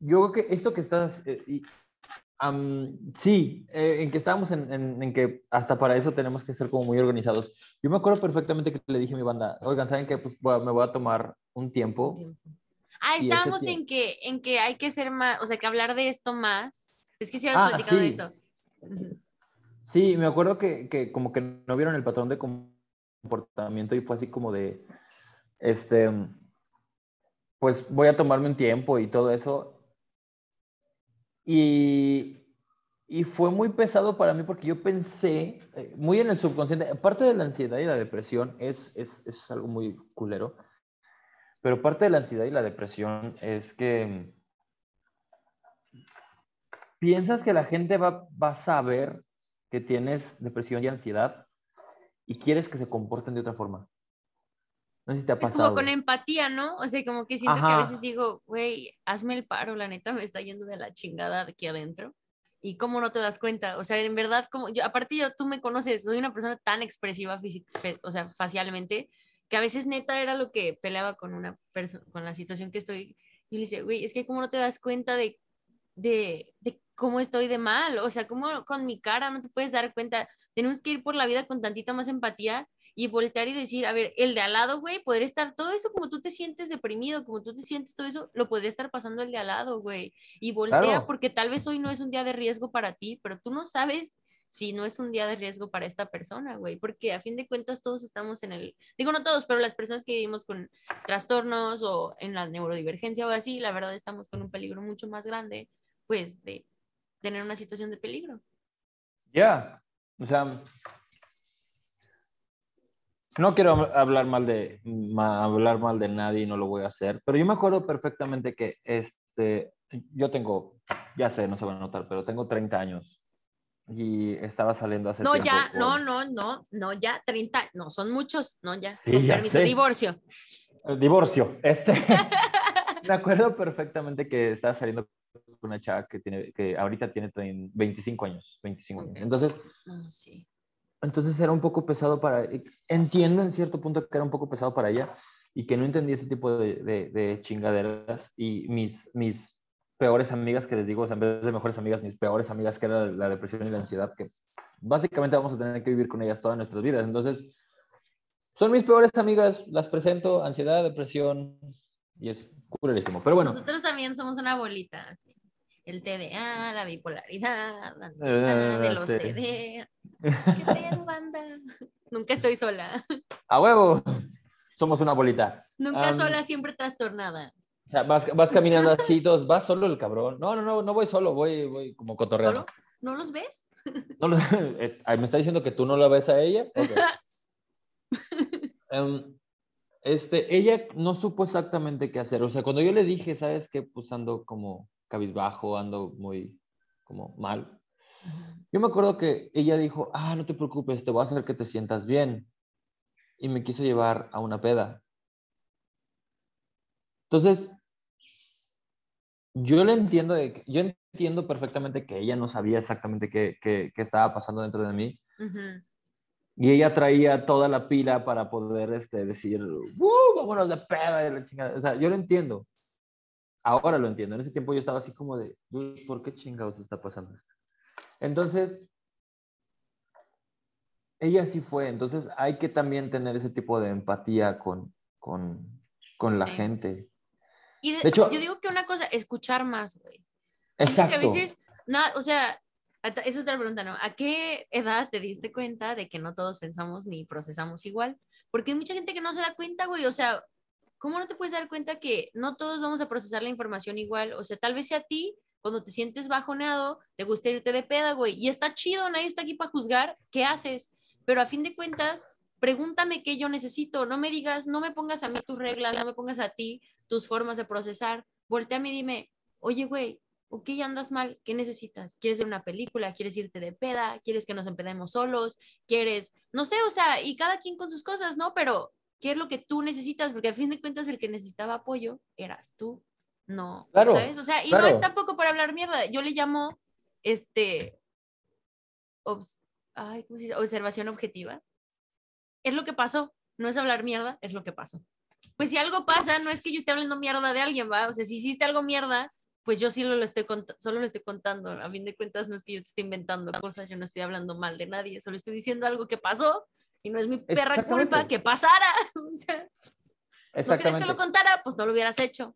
yo creo que esto que estás, eh, sí, eh, en que estábamos en, en, que hasta para eso tenemos que ser como muy organizados. Yo me acuerdo perfectamente que le dije a mi banda, oigan, ¿saben qué? Pues me voy a tomar un tiempo.
Ah, estábamos en que, en que hay que ser más, o sea, que hablar de esto más. Es que sí habías ah, platicado de eso.
Sí, me acuerdo que, que, como que no vieron el patrón de comportamiento y fue así como de, este, pues voy a tomarme un tiempo y todo eso. Y, y fue muy pesado para mí porque yo pensé, eh, muy en el subconsciente, parte de la ansiedad y la depresión es, es, es algo muy culero, pero parte de la ansiedad y la depresión es que piensas que la gente va, va a saber que tienes depresión y ansiedad y quieres que se comporten de otra forma. No sé si te ha pasado.
Es como con empatía, ¿no? O sea, como que siento que a veces digo, güey, hazme el paro, la neta me está yendo de la chingada aquí adentro. ¿Y cómo no te das cuenta? O sea, en verdad, como yo, aparte yo, tú me conoces, soy una persona tan expresiva física, o sea, facialmente, que a veces neta era lo que peleaba con una persona, con la situación que estoy. Y le decía, güey, es que cómo no te das cuenta de, de, de cómo estoy de mal, o sea, cómo con mi cara no te puedes dar cuenta. Tenemos que ir por la vida con tantita más empatía y voltear y decir, a ver, el de al lado, güey, podría estar todo eso como tú te sientes deprimido, como tú te sientes todo eso, lo podría estar pasando el de al lado, güey. Y voltea porque tal vez hoy no es un día de riesgo para ti, pero tú no sabes si no es un día de riesgo para esta persona, güey, porque a fin de cuentas todos estamos en el, digo no todos, pero las personas que vivimos con trastornos o en la neurodivergencia o así, la verdad estamos con un peligro mucho más grande, pues, de tener una situación de peligro.
Ya, o sea, no quiero hablar mal de hablar mal de nadie y no lo voy a hacer, pero yo me acuerdo perfectamente que este yo tengo ya sé, no se va a notar, pero tengo 30 años y estaba saliendo hace
No, ya, no, no, no, no, ya 30, no, son muchos, no, ya. Sí, ya permiso, divorcio.
divorcio, este. [LAUGHS] me acuerdo perfectamente que estaba saliendo con una chava que tiene que ahorita tiene 25 años, 25 años. Entonces, sí. Entonces era un poco pesado para, entiendo en cierto punto que era un poco pesado para ella y que no entendía ese tipo de, de, chingaderas y mis, mis peores amigas que les digo, o sea, en vez de mejores amigas, mis peores amigas que era la depresión y la ansiedad, que básicamente vamos a tener que vivir con ellas todas nuestras vidas. Entonces, son mis peores amigas, las presento, ansiedad, depresión, y es culerísimo. Pero bueno.
Nosotros también somos una bolita, El TDA, la bipolaridad, la ansiedad, el OCD. ¿Qué pedo, banda? Nunca estoy sola.
A huevo. Somos una bolita.
Nunca sola, siempre trastornada.
O sea, vas, vas caminando así, dos, vas solo el cabrón. No, no, no, no voy solo, voy, voy como cotorreando. ¿Solo?
¿No los ves? [LAUGHS]
No, eh, ¿Me está diciendo que tú no la ves a ella? [LAUGHS] Em, este, ella no supo exactamente qué hacer. O sea, cuando yo le dije, ¿sabes qué? Pues ando como cabizbajo, ando muy como mal. Yo me acuerdo que ella dijo, ah, no te preocupes, te voy a hacer que te sientas bien. Y me quiso llevar a una peda. Entonces, yo le entiendo, de, yo entiendo perfectamente que ella no sabía exactamente qué, qué, qué estaba pasando dentro de mí. Y ella traía toda la pila para poder este, decir, ¡Uh, vámonos de peda! la chingada. O sea, yo lo entiendo. Ahora lo entiendo. En ese tiempo yo estaba así como de, ¿por qué chingados está pasando esto? Entonces, ella sí fue. Entonces, hay que también tener ese tipo de empatía con, con, con la gente.
Y de, hecho, yo digo que una cosa, escuchar más, güey. Exacto. Que a veces, no, o sea, es otra pregunta, ¿no? ¿A qué edad te diste cuenta de que no todos pensamos ni procesamos igual? Porque hay mucha gente que no se da cuenta, güey. O sea, ¿cómo no te puedes dar cuenta que no todos vamos a procesar la información igual? O sea, tal vez sea a ti cuando te sientes bajoneado, te gusta irte de peda, güey, y está chido, nadie está aquí para juzgar qué haces, pero a fin de cuentas, pregúntame qué yo necesito, no me digas, no me pongas a mí tus reglas, no me pongas a ti tus formas de procesar, volteame y dime, oye, güey, ok, andas mal, ¿qué necesitas? ¿Quieres ver una película? ¿Quieres irte de peda? ¿Quieres que nos empedemos solos? ¿Quieres, no sé, o sea, y cada quien con sus cosas, ¿no? Pero, ¿qué es lo que tú necesitas? Porque a fin de cuentas el que necesitaba apoyo eras tú, no, ¿sabes? O sea, y no es tampoco para hablar mierda, yo le llamo, este, ay, ¿cómo se dice? Observación objetiva. Es lo que pasó, no es hablar mierda, es lo que pasó. Pues si algo pasa, no es que yo esté hablando mierda de alguien, ¿va? O sea, si hiciste algo mierda, pues yo sí lo, estoy solo lo estoy contando. A fin de cuentas, no es que yo te esté inventando cosas, yo no estoy hablando mal de nadie, solo estoy diciendo algo que pasó y no es mi perra culpa que pasara. [LAUGHS] O sea, ¿no quieres que lo contara? Pues no lo hubieras hecho.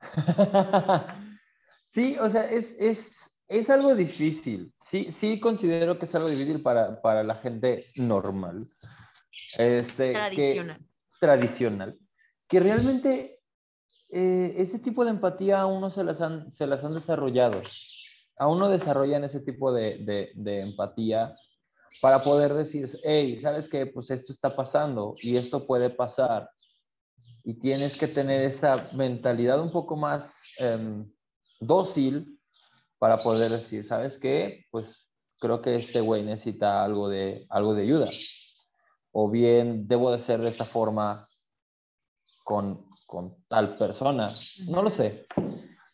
[LAUGHS]
sí, o sea, es, es, es, algo difícil. Sí, sí considero que es algo difícil para, para la gente normal. Este,
tradicional.
tradicional. Que realmente eh, ese tipo de empatía aún no se las han, se las han desarrollado. Aún no desarrollan ese tipo de, de, empatía para poder decir, hey, ¿sabes qué? Pues esto está pasando y esto puede pasar. Y tienes que tener esa mentalidad un poco más em, dócil para poder decir, ¿sabes qué? Pues creo que este güey necesita algo de, algo de ayuda. O bien debo de ser de esta forma con, con tal persona. No lo sé.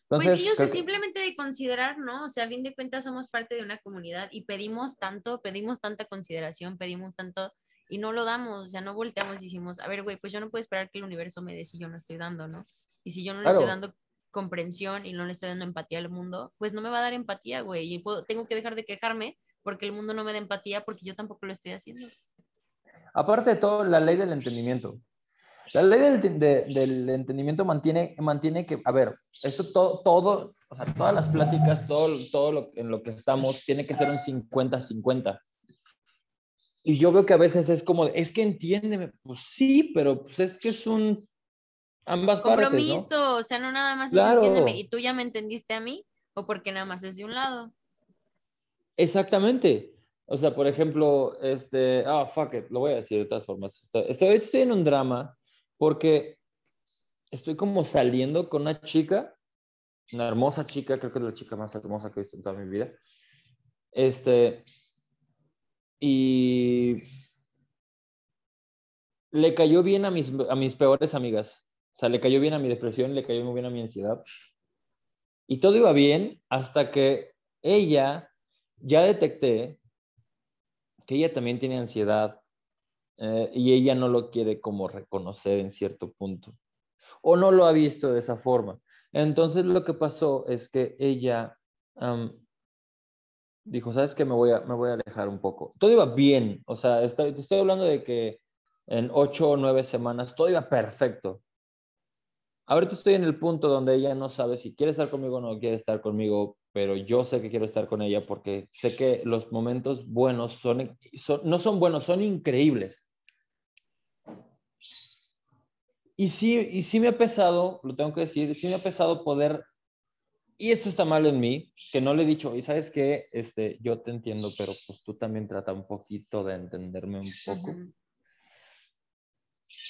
pues sí, o sea, simplemente de considerar, ¿no? O sea, a fin de cuentas somos parte de una comunidad y pedimos tanto, pedimos tanta consideración, pedimos tanto y no lo damos, o sea, no volteamos y decimos, a ver, güey, pues yo no puedo esperar que el universo me dé si yo no estoy dando, ¿no? Y si yo no le estoy dando comprensión y no le estoy dando empatía al mundo, pues no me va a dar empatía, güey, y puedo, tengo que dejar de quejarme porque el mundo no me da empatía porque yo tampoco lo estoy haciendo.
Aparte de todo, la ley del entendimiento. La ley del, entendimiento mantiene, mantiene que, a ver, esto todo, todo, o sea, todas las pláticas, todo, todo lo, en lo que estamos, tiene que ser un 50-50. Y yo veo que a veces es como, es que entiéndeme, pues sí, pero pues es que es un ambas
Compromiso,
partes,
o sea, no nada más es entiéndeme, y tú ya me entendiste a mí, o porque nada más es de un lado.
Exactamente. O sea, por ejemplo, este, ah, fuck it, lo voy a decir de todas formas. Estoy, estoy en un drama porque estoy como saliendo con una chica, una hermosa chica, creo que es la chica más hermosa que he visto en toda mi vida. Este, y le cayó bien a mis, a mis peores amigas. O sea, le cayó bien a mi depresión, le cayó muy bien a mi ansiedad. Y todo iba bien hasta que ella, ya detecté que ella también tiene ansiedad, eh, y ella no lo quiere como reconocer en cierto punto o no lo ha visto de esa forma. Entonces lo que pasó es que ella dijo, ¿sabes qué? Me voy, a, me voy a alejar un poco. Todo iba bien, o sea, estoy, te estoy hablando de que en ocho o nueve semanas todo iba perfecto. Ahorita estoy en el punto donde ella no sabe si quiere estar conmigo o no quiere estar conmigo, pero yo sé que quiero estar con ella porque sé que los momentos buenos son, son no son buenos, son increíbles. Y sí, y sí me ha pesado, lo tengo que decir, sí me ha pesado poder, y esto está mal en mí, que no le he dicho, y sabes que este, yo te entiendo, pero pues tú también trata un poquito de entenderme un poco.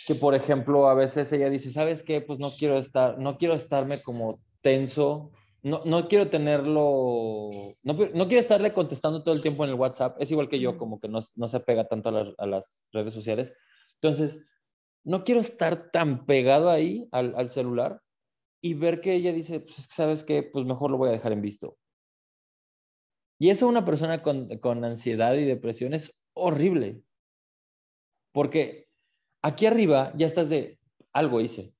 Que por ejemplo, a veces ella dice, ¿sabes qué? Pues no quiero estar, no quiero estarme como tenso, no, no quiero tenerlo, no, no, quiero estarle contestando todo el tiempo en el WhatsApp, es igual que yo, como que no, no se pega tanto a las, a las redes sociales. Entonces, no quiero estar tan pegado ahí al, celular y ver que ella dice, pues sabes qué, pues mejor lo voy a dejar en visto. Y eso una persona con, con ansiedad y depresión es horrible. Porque aquí arriba ya estás de algo hice.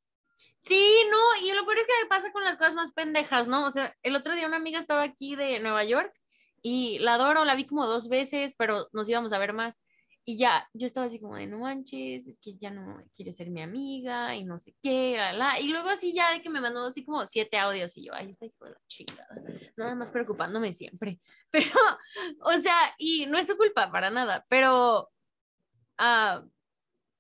Sí, no, y lo peor es que pasa con las cosas más pendejas, ¿no? O sea, el otro día una amiga estaba aquí de Nueva York y la adoro, la vi como dos veces, pero nos íbamos a ver más. Y ya, yo estaba así como de, no manches, es que ya no quiere ser mi amiga y no sé qué, la, Y luego así ya de que me mandó así como siete audios y yo, ahí está hijo de la chingada. Nada más preocupándome siempre. [LAUGHS] Pero, o sea, y no es su culpa para nada, pero uh,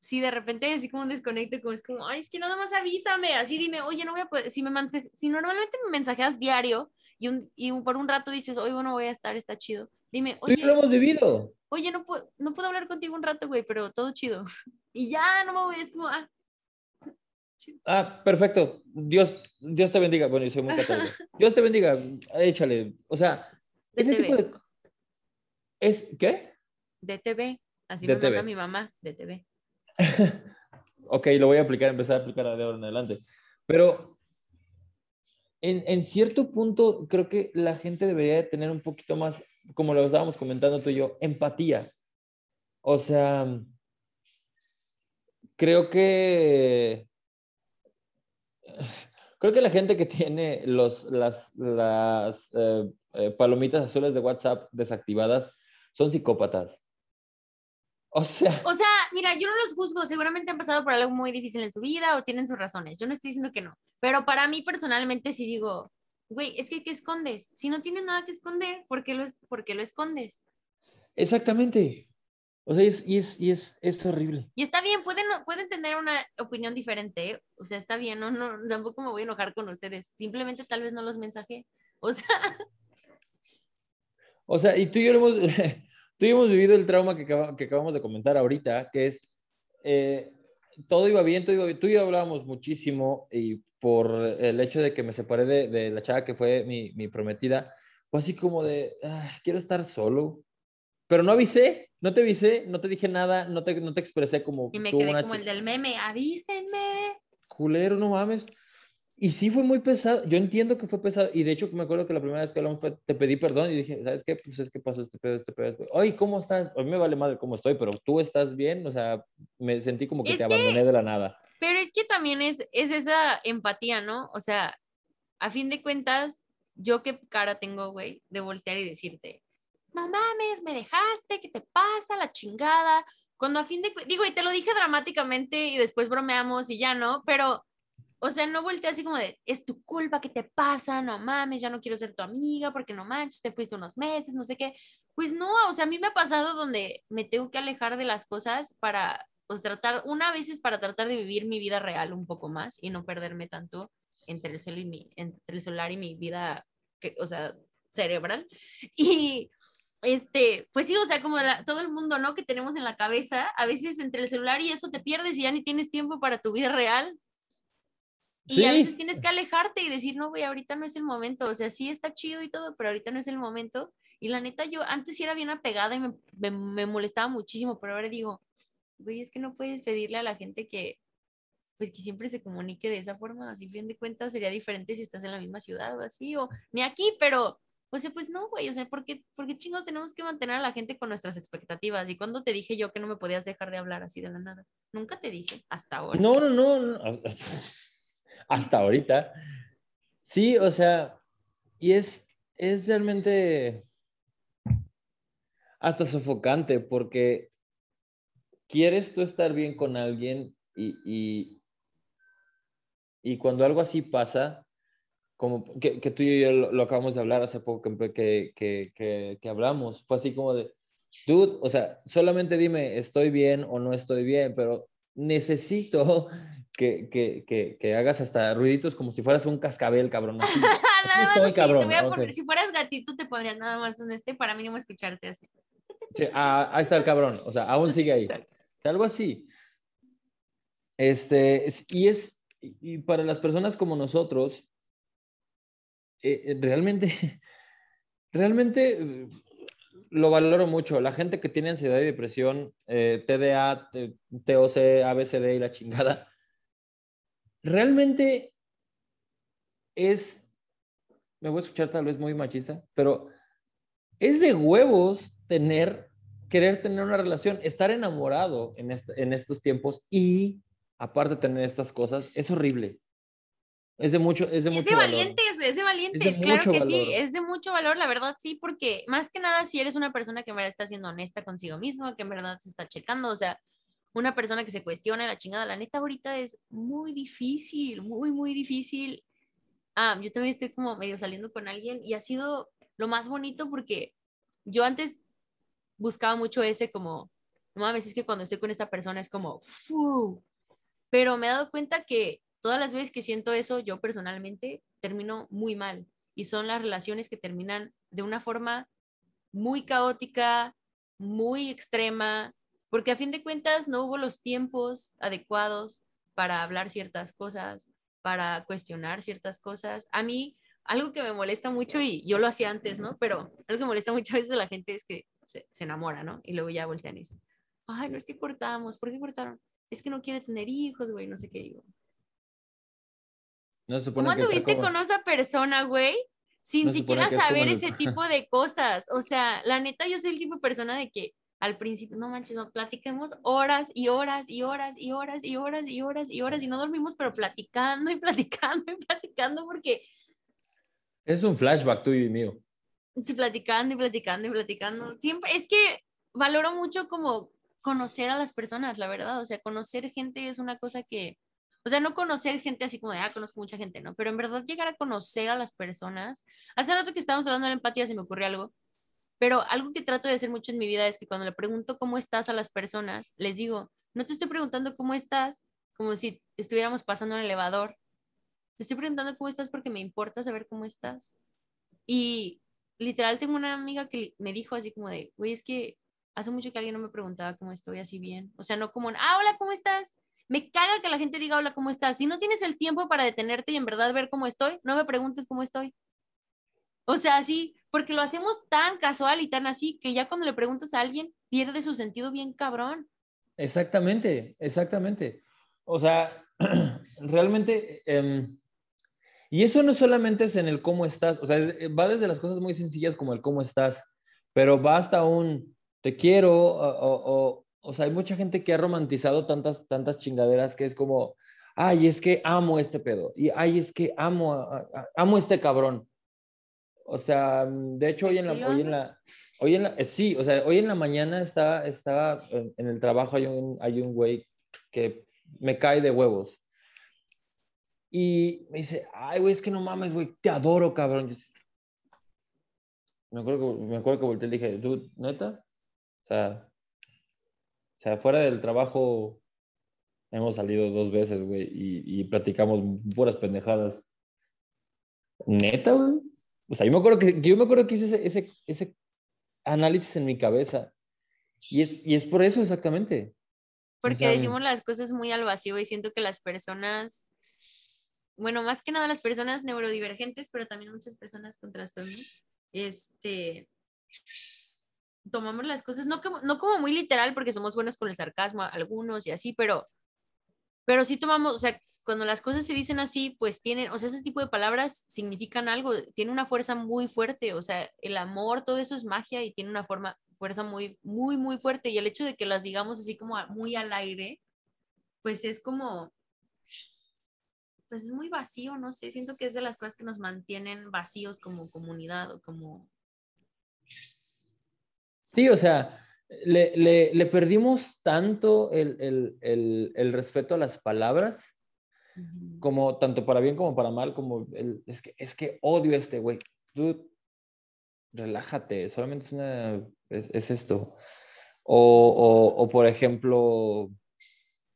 si de repente así como un desconecto, como es como, ay, es que nada más avísame, así dime, oye, no voy a poder, si me si normalmente me mensajeas diario y, un, y por un rato dices, oye, bueno, voy a estar, está chido, dime, oye.
lo hemos debido
oye, no puedo, no puedo hablar contigo un rato, güey, pero todo chido. [LAUGHS] Y ya, no me voy, es como, ah,
Ah, perfecto. Dios, Dios te bendiga. Bueno, yo soy muy [LAUGHS] católico. Dios te bendiga. Échale. O sea, ese tipo de... ¿Es qué?
DTV. Así me manda mi mamá, DTV. [LAUGHS]
ok, lo voy a aplicar, empezar a aplicar de ahora en adelante. Pero en, en, cierto punto creo que la gente debería tener un poquito más, como lo estábamos comentando tú y yo, empatía. O sea, creo que creo que la gente que tiene los, las, las eh, eh, palomitas azules de WhatsApp desactivadas son psicópatas. O sea.
O sea, mira, yo no los juzgo. Seguramente han pasado por algo muy difícil en su vida o tienen sus razones. Yo no estoy diciendo que no. Pero para mí personalmente sí digo, güey, es que ¿qué escondes? Si no tienes nada que esconder, ¿por qué lo, por qué lo escondes?
Exactamente. O sea, es, y, es, y es, es horrible.
Y está bien, pueden, pueden tener una opinión diferente. ¿eh? O sea, está bien, no, no, tampoco me voy a enojar con ustedes. Simplemente tal vez no los mensaje. O sea. [LAUGHS]
O sea, y tú y yo hemos, [LAUGHS] tú y hemos vivido el trauma que, que, acabamos de comentar ahorita, que es eh, todo iba bien, todo iba bien. Tú y yo hablábamos muchísimo y por el hecho de que me separé de, de la chava que fue mi, mi prometida, fue así como de, quiero estar solo, pero no avisé, no te avisé, no te dije nada, no te, no te expresé como...
Y me quedé como el del meme, avísenme.
Culero, no mames. Y sí fue muy pesado, yo entiendo que fue pesado, y de hecho me acuerdo que la primera vez que hablamos fue, te pedí perdón y dije, ¿sabes qué? Pues es que pasó este pedo, este pedo. Este Oye, ¿cómo estás? A mí me vale madre cómo estoy, pero tú estás bien, o sea, me sentí como que te abandoné de la nada.
Pero es que también es, es esa empatía, ¿no? O sea, a fin de cuentas, yo qué cara tengo, güey, de voltear y decirte, mames, me dejaste, ¿qué te pasa? La chingada. Cuando a fin de, digo, y te lo dije dramáticamente y después bromeamos y ya no, pero, o sea, no volteé así como de, es tu culpa, ¿qué te pasa? No mames, ya no quiero ser tu amiga porque no manches, te fuiste unos meses, no sé qué. Pues no, o sea, a mí me ha pasado donde me tengo que alejar de las cosas para, pues tratar, una vez es para tratar de vivir mi vida real un poco más y no perderme tanto entre el, celular y mi, entre el celular y mi vida, que, o sea, cerebral. [LAUGHS] Y este, pues sí, o sea, como todo el mundo, ¿no? Que tenemos en la cabeza, a veces entre el celular y eso te pierdes y ya ni tienes tiempo para tu vida real. Y a veces tienes que alejarte y decir, no, güey, ahorita no es el momento. O sea, sí está chido y todo, pero ahorita no es el momento. Y la neta, yo antes sí era bien apegada y me, me, molestaba muchísimo, pero ahora digo, güey, es que no puedes pedirle a la gente que, pues que siempre se comunique de esa forma. Así, fin de cuentas, sería diferente si estás en la misma ciudad o así, o ni aquí, pero o sea, pues no, güey, o sea, ¿por qué, chingos tenemos que mantener a la gente con nuestras expectativas? ¿Y cuando te dije yo que no me podías dejar de hablar así de la nada? Nunca te dije, hasta ahora.
No, no, no, [LAUGHS] hasta ahorita. Sí, o sea, y es, es realmente hasta sofocante porque quieres tú estar bien con alguien y, y, y cuando algo así pasa, como que, que tú y yo lo, acabamos de hablar hace poco que, que, que, que, hablamos, fue así como de, dude, o sea, solamente dime, estoy bien o no estoy bien, pero necesito [LAUGHS] que, que, que, hagas hasta ruiditos como si fueras un cascabel, cabrón. [LAUGHS]
nada más te voy a poner, si fueras gatito te pondría nada más un este para mínimo escucharte así.
Sí, ah, ahí está el cabrón, o sea, aún sigue ahí. Algo así. Este, y es, y para las personas como nosotros, eh, eh, realmente, [LAUGHS] realmente eh, lo valoro mucho. La gente que tiene ansiedad y depresión, TDA, TOC, ABCD y la chingada, realmente es, me voy a escuchar tal vez muy machista, pero es de huevos tener, querer tener una relación, estar enamorado en, en estos tiempos y aparte tener estas cosas, es horrible. Es de mucho, es de,
es
de
valientes, es de valientes, claro que sí, es de mucho valor, la verdad sí, porque más que nada si eres una persona que en verdad está siendo honesta consigo mismo, que en verdad se está checando, o sea, una persona que se cuestiona la chingada, la neta ahorita es muy difícil, muy, muy difícil. Ah, yo también estoy como medio saliendo con alguien y ha sido lo más bonito porque yo antes buscaba mucho ese como, no mames, es que cuando estoy con esta persona es como, pero me he dado cuenta que todas las veces que siento eso, yo personalmente termino muy mal. Y son las relaciones que terminan de una forma muy caótica, muy extrema, porque a fin de cuentas no hubo los tiempos adecuados para hablar ciertas cosas, para cuestionar ciertas cosas. A mí, algo que me molesta mucho, y yo lo hacía antes, ¿no? Pero algo que me molesta muchas veces a la gente es que se, se enamora, ¿no? Y luego ya voltean y dicen, ay, no es que cortamos, ¿por qué cortaron? Es que no quiere tener hijos, güey, no sé qué digo. No ¿Cómo tuviste con esa persona, güey? Sin siquiera saber ese [LAUGHS] tipo de cosas. O sea, la neta, yo soy el tipo de persona de que al principio, no manches, no, platiquemos horas y horas y horas y horas y horas y horas y horas y no dormimos, pero platicando y platicando y platicando porque...
Es un flashback tuyo y mío.
Platicando y platicando y platicando. Siempre, es que valoro mucho como conocer a las personas, la verdad. O sea, conocer gente es una cosa que, o sea, no conocer gente así como de, ah, conozco mucha gente, ¿no? Pero en verdad llegar a conocer a las personas. Hace rato que estábamos hablando de la empatía, se me ocurrió algo. Pero algo que trato de hacer mucho en mi vida es que cuando le pregunto cómo estás a las personas, les digo, no te estoy preguntando cómo estás como si estuviéramos pasando el elevador. Te estoy preguntando cómo estás porque me importa saber cómo estás. Y literal tengo una amiga que me dijo así como de, güey, es que hace mucho que alguien no me preguntaba cómo estoy así bien. O sea, no como, ah, hola, ¿cómo estás? Me caga que la gente diga, hola, ¿cómo estás? Si no tienes el tiempo para detenerte y en verdad ver cómo estoy, no me preguntes cómo estoy. O sea, sí, porque lo hacemos tan casual y tan así que ya cuando le preguntas a alguien, pierde su sentido bien cabrón.
Exactamente, exactamente. O sea, [CLEARS THROAT] realmente, em, y eso no solamente es en el cómo estás, o sea, va desde las cosas muy sencillas como el cómo estás, pero va hasta un, te quiero, o, o, sea, hay mucha gente que ha romantizado tantas, tantas chingaderas que es como, ay, es que amo este pedo, y ay, es que amo, amo este cabrón. O sea, de hecho, hoy en la, hoy en la, hoy en la, eh, sí, o sea, hoy en la mañana estaba, estaba en, el trabajo, hay un, hay un güey que me cae de huevos. Y me dice, ay, güey, es que no mames, güey, te adoro, cabrón. Me acuerdo que, me acuerdo que volteé y dije, ¿tú, neta? O sea, o sea, fuera del trabajo hemos salido dos veces, güey, y, platicamos puras pendejadas. Neta, güey. O sea, yo me acuerdo que, yo me acuerdo que hice ese, ese, ese análisis en mi cabeza. Y es, y es por eso exactamente.
Porque decimos las cosas muy al vacío y siento que las personas, bueno, más que nada las personas neurodivergentes, pero también muchas personas con trastornos, este, tomamos las cosas, no como, no como muy literal, porque somos buenos con el sarcasmo, algunos y así, pero, pero sí tomamos, o sea, cuando las cosas se dicen así, pues tienen, o sea, ese tipo de palabras significan algo, tiene una fuerza muy fuerte, o sea, el amor, todo eso es magia y tiene una forma, fuerza muy, muy, muy fuerte. Y el hecho de que las digamos así como muy al aire, pues es como, pues es muy vacío, no sé, siento que es de las cosas que nos mantienen vacíos como comunidad o como
Sí, o sea, le, perdimos tanto el, respeto a las palabras, como tanto para bien como para mal, como el, es, que, es que odio a este güey. Tú, relájate, solamente es, una, es, esto. O, por ejemplo,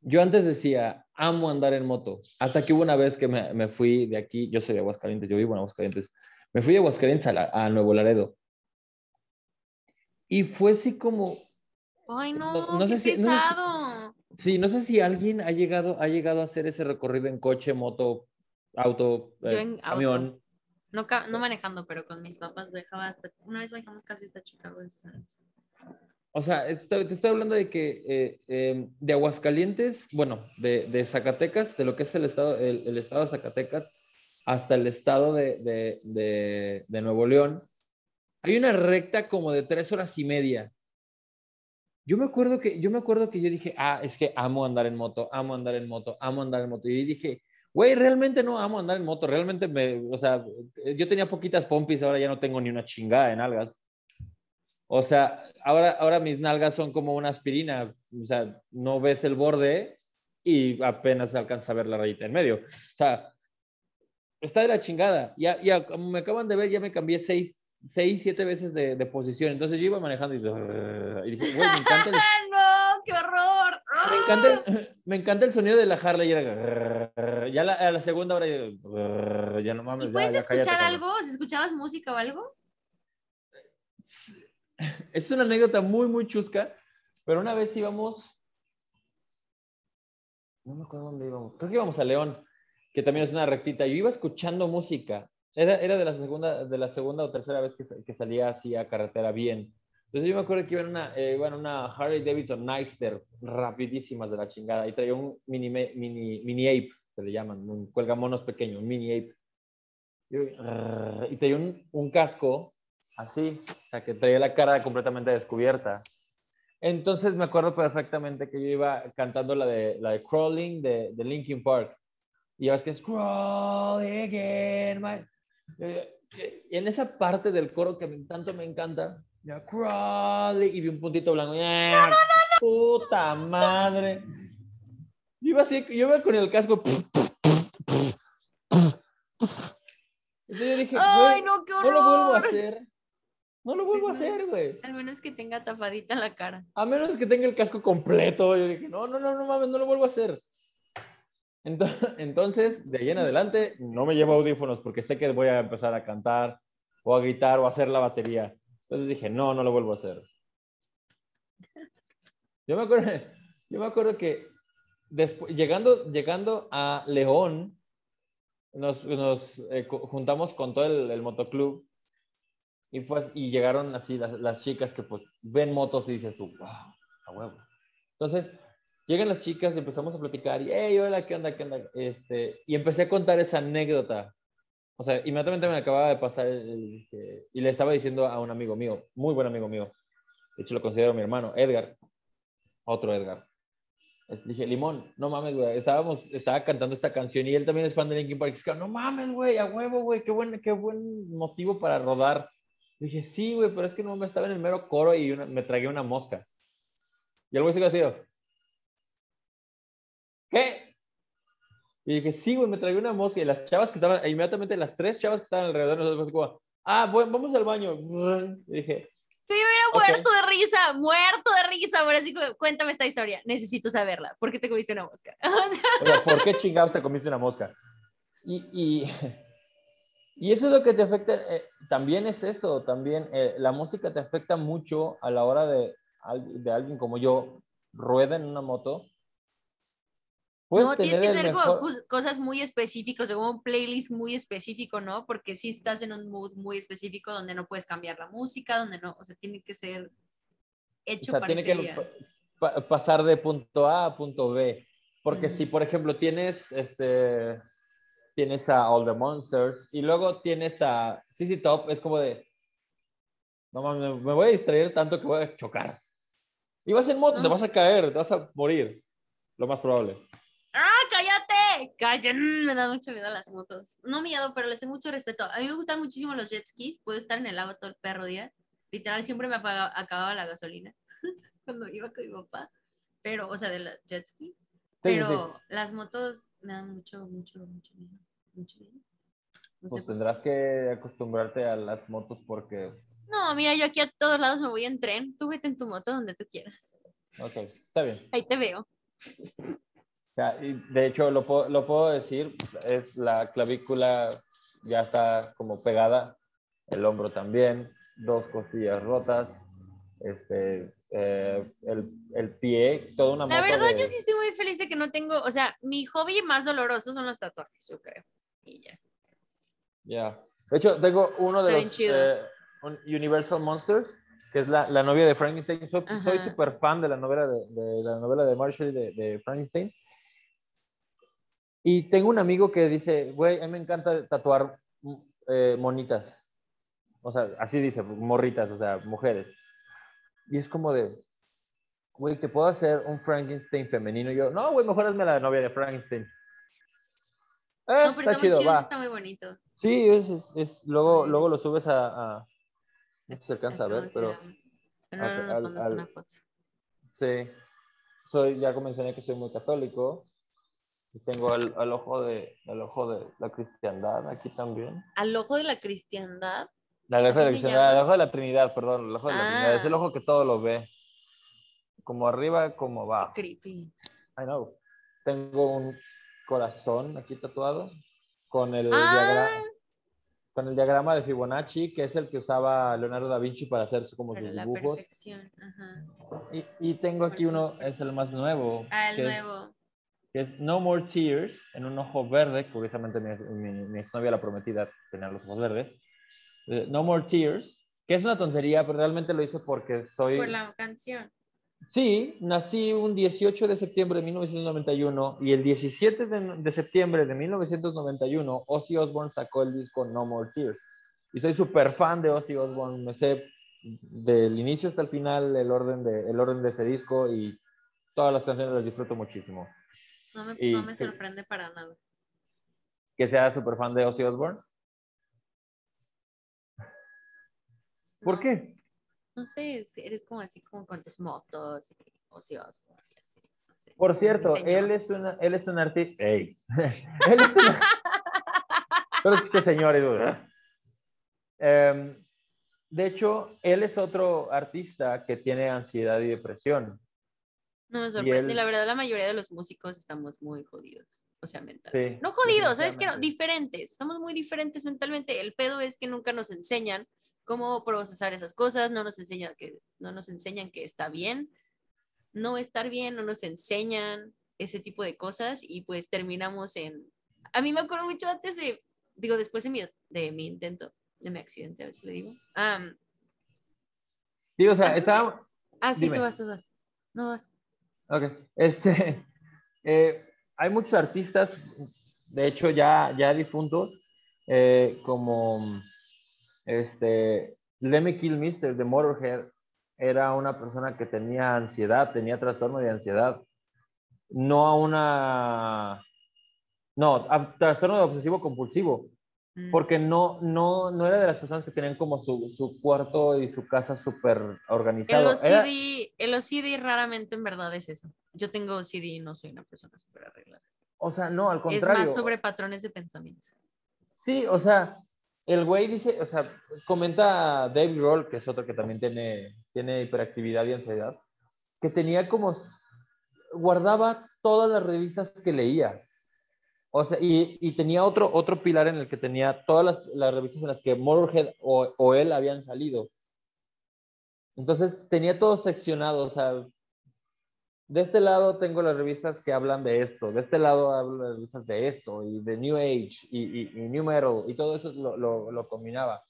yo antes decía, amo andar en moto, hasta que hubo una vez que me, fui de aquí, yo soy de Aguascalientes, yo vivo en Aguascalientes, me fui de Aguascalientes a Nuevo Laredo y fue así como...
Ay, no, no, qué sé pesado.
sí, no sé si alguien ha llegado, ha llegado a hacer ese recorrido en coche, moto, auto, eh, camión.
No, no manejando, pero con mis papás dejaba hasta... Una vez viajamos casi hasta Chicago.
O sea, te estoy hablando de que eh, em, de Aguascalientes, bueno, de, de, Zacatecas, de lo que es el estado, el, estado de Zacatecas, hasta el estado de, de, de Nuevo León, hay una recta como de tres horas y media. Yo me acuerdo que yo me acuerdo que yo dije, ah, es que amo andar en moto, amo andar en moto, amo andar en moto. Y dije, güey, realmente no amo andar en moto, realmente me, o sea, yo tenía poquitas pompis, ahora ya no tengo ni una chingada en algas. O sea, ahora, ahora mis nalgas son como una aspirina, o sea, no ves el borde y apenas alcanza a ver la rayita en medio. O sea, está de la chingada. Ya, ya, como me acaban de ver, ya me cambié seis, seis, siete veces de, de, posición. Entonces yo iba manejando y, y dije, güey, me encanta el... [LAUGHS]
¡No! ¡Qué horror!
Me encanta, el, [LAUGHS] me encanta el sonido de la Harley. Y era... Ya la, a la segunda hora ya no mames.
¿Y puedes escuchar algo? ¿Si escuchabas música o algo? [LAUGHS]
Es una anécdota muy, muy chusca, pero una vez íbamos no me acuerdo dónde íbamos, creo que íbamos a León, que también es una rectita. Yo iba escuchando música, era, era de, la segunda, de la segunda o tercera vez que, que salía así a carretera bien. Entonces yo me acuerdo que iba en una, eh, iba en una Harley Davidson Nightster rapidísimas de la chingada y traía un mini, mini, mini ape, se le llaman, un cuelgamonos pequeño, un mini ape. Y, traía un, un casco así, o sea, que traía la cara completamente descubierta. Entonces me acuerdo perfectamente que yo iba cantando la de, la de Crawling de, de Linkin Park. Y ya ves que es Crawling again. Y en esa parte del coro que tanto me encanta, ya Crawling, y vi un puntito blanco. ¡Ah, ¡Puta madre! Yo iba así, yo iba con el casco. Entonces yo dije,
¡ay, no, qué horror!
No lo vuelvo a hacer. No lo vuelvo a hacer, güey.
Al menos que tenga tapadita la cara.
A menos que tenga el casco completo. Yo dije, no, no, no, no mames, no lo vuelvo a hacer. [LAUGHS] Entonces, de ahí en adelante, no me llevo audífonos porque sé que voy a empezar a cantar o a gritar o a hacer la batería. Entonces dije, no, no lo vuelvo a hacer. [LAUGHS] Yo me acuerdo, yo me acuerdo que después, llegando, llegando a León, nos, nos eh, juntamos con todo el, el motoclub y, pues, y llegaron así las, las, chicas que pues ven motos y dices tú, wow, a huevo. Entonces, llegan las chicas y empezamos a platicar y, hey, hola, ¿qué onda, qué onda? Este, y empecé a contar esa anécdota. O sea, inmediatamente me acababa de pasar el, y le estaba diciendo a un amigo mío, muy buen amigo mío, de hecho lo considero mi hermano, Edgar, otro Edgar. Dije, Limón, no mames, güey. Estábamos, estaba cantando esta canción y él también es fan de Linkin Park. no mames, güey, a huevo, güey, qué buen, qué buen motivo para rodar Dije, sí, güey, pero es que no me estaba en el mero coro y me tragué una mosca. Y el güey se quedó así. ¿Qué? Y dije, sí, güey, me tragué una mosca. Y las chavas que estaban, inmediatamente las tres chavas que estaban alrededor de nosotros, como, ah, bueno, vamos al baño. Y dije,
Sí, yo hubiera muerto de risa, muerto de risa. Ahora sí, cuéntame esta historia. Necesito saberla. ¿Por qué te comiste una mosca? [LAUGHS]
o sea, ¿por qué chingados te comiste una mosca? Y, y, [LAUGHS] y eso es lo que te afecta, eh, también es eso, también eh, la música te afecta mucho a la hora de, de alguien como yo, rueda en una moto.
No, tienes que tener cosas muy específicas, como un playlist muy específico, ¿no? Porque si estás en un mood muy específico donde no puedes cambiar la música, donde no, o sea, tiene que ser hecho para tiene que
pasar de punto A a punto B. Porque si, por ejemplo, tienes este tienes a All the Monsters y luego tienes a CC Top, es como de, no me voy a distraer tanto que voy a chocar. Y vas en moto, te vas a caer, te vas a morir, lo más probable.
¡Ah, cállate! Cállate, [LAUGHS] me da mucho miedo las motos. No miedo, pero les tengo mucho respeto. A mí me gustan muchísimo los jet skis, puedo estar en el lago todo el perro día. Literal, siempre me acababa la gasolina [LAUGHS] cuando iba con mi papá. Pero, o sea, de la jet ski. Pero las motos me dan mucho, mucho, mucho miedo. Mucho miedo.
pues tendrás que acostumbrarte a las motos porque...
No, mira, yo aquí a todos lados me voy en tren. Tú vete en tu moto donde tú quieras.
Ok, está bien.
Ahí te veo.
de hecho, lo puedo, lo puedo decir, es la clavícula ya está como pegada, el hombro también, dos costillas rotas, este, eh, el, el, pie, toda una
La verdad, yo sí estoy muy feliz de que no tengo, o sea, mi hobby más doloroso son los tatuajes, yo creo. Y ya.
Ya. De hecho, tengo uno de los eh, Universal Monsters, que es la, la novia de Frankenstein. Soy súper fan de la novela de, de, la novela de Marshall de, de Frankenstein. Y tengo un amigo que dice, güey, a mí me encanta tatuar eh, monitas. O sea, así dice, morritas, o sea, mujeres. Y es como de, güey, ¿te puedo hacer un Frankenstein femenino? Y yo, no, güey, mejor hazme la novia de Frankenstein.
Eh, no, pero está, muy chido, está muy bonito.
Sí, es, es, luego, luego lo subes a, a... No se alcanza a ver, pero...
Pero no al, una foto.
Sí. Soy, ya mencioné que soy muy católico. Y tengo el, el, ojo de, el ojo de la cristiandad aquí también.
¿Al ojo de la cristiandad?
La el ojo de la Trinidad, perdón, el ojo de la Trinidad. Es el ah. ojo que todo lo ve. Como arriba, como abajo.
creepy.
I know. Tengo un corazón aquí tatuado con el
ah.
diagrama con el diagrama de Fibonacci, que es el que usaba Leonardo da Vinci para hacer como sus la dibujos. Perfección. Ajá. Y, y, tengo aquí uno, es el más nuevo.
Ah, el nuevo.
que es No More Tears, en un ojo verde, curiosamente mi, mi, mi exnovia la prometida tenía los ojos verdes. Eh, no More Tears, que es una tontería, pero realmente lo hice porque soy...
Por la canción.
Sí, nací un 18 de septiembre de 1991 y el 17 de, de septiembre de 1991 Ozzy Osbourne sacó el disco No More Tears. Y soy súper fan de Ozzy Osbourne, me sé del inicio hasta el final el orden de, el orden de ese disco y todas las canciones las disfruto muchísimo.
No me, no me sorprende para nada.
Que sea súper fan de Ozzy Osbourne. ¿Por qué?
No sé, eres como así como con tus motos y Ozzy Osbourne y así. No sé,
Por cierto, él es, una, él es un artista... ¡Ey! [LAUGHS] él es una... [LAUGHS] Escuché señores. Um, de hecho, él es otro artista que tiene ansiedad y depresión.
No me sorprende. Él... La verdad, la mayoría de los músicos estamos muy jodidos, o sea, mentalmente. Sí, no jodidos, ¿sabes qué? No, diferentes. Estamos muy diferentes mentalmente. El pedo es que nunca nos enseñan cómo procesar esas cosas, no nos enseñan que, no nos enseñan que está bien, no estar bien, no nos enseñan ese tipo de cosas y pues terminamos en... A mí me acuerdo mucho antes de, digo, después de mi, de mi intento, de mi accidente, a veces le digo. Um,
sí, o sea, estaba...
Ah, sí, Dime. tú vas, tú vas. No vas.
Ok, este, [LAUGHS] eh, hay muchos artistas, de hecho ya, ya difuntos, eh, como este, Lemmy Kilmister de Motorhead era una persona que tenía ansiedad, tenía trastorno de ansiedad, no a una, no, a trastorno de obsesivo compulsivo, mm. porque no, no, no era de las personas que tenían como su, su cuarto y su casa súper organizado.
El OCD, era... el OCD raramente en verdad es eso. Yo tengo OCD y no soy una persona súper arreglada.
O sea, no, al contrario.
Es más sobre patrones de pensamiento.
Sí, o sea, el güey dice, o sea, comenta Dave Grohl, que es otro que también tiene, tiene hiperactividad y ansiedad, que tenía como, guardaba todas las revistas que leía. O sea, y, y tenía otro, otro pilar en el que tenía todas las, las revistas en las que Motorhead o, o, él habían salido. Entonces tenía todo seccionado, o sea, de este lado tengo las revistas que hablan de esto, de este lado hablo de revistas de esto, y de New Age, y, y, y New Metal, y todo eso lo, lo, lo combinaba.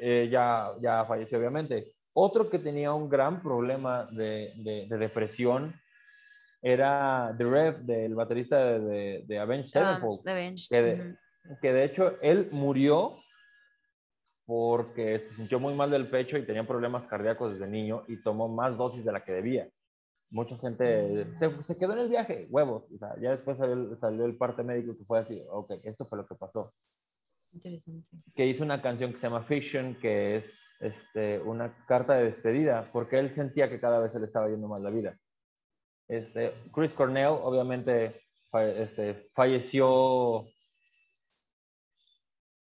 Eh, ya, ya falleció, obviamente. Otro que tenía un gran problema de, de, de depresión era The Rev, del baterista de, de, de Avenged ah, Sevenfold. Que de hecho él murió porque se sintió muy mal del pecho y tenía problemas cardíacos desde niño y tomó más dosis de la que debía mucha gente se, se, quedó en el viaje, huevos. O sea, ya después salió, salió, el parte médico que fue así, ok, esto fue lo que pasó.
Interesante.
Que hizo una canción que se llama Fiction, que es este, una carta de despedida, porque él sentía que cada vez se le estaba yendo más la vida. Este, Chris Cornell, obviamente, este, falleció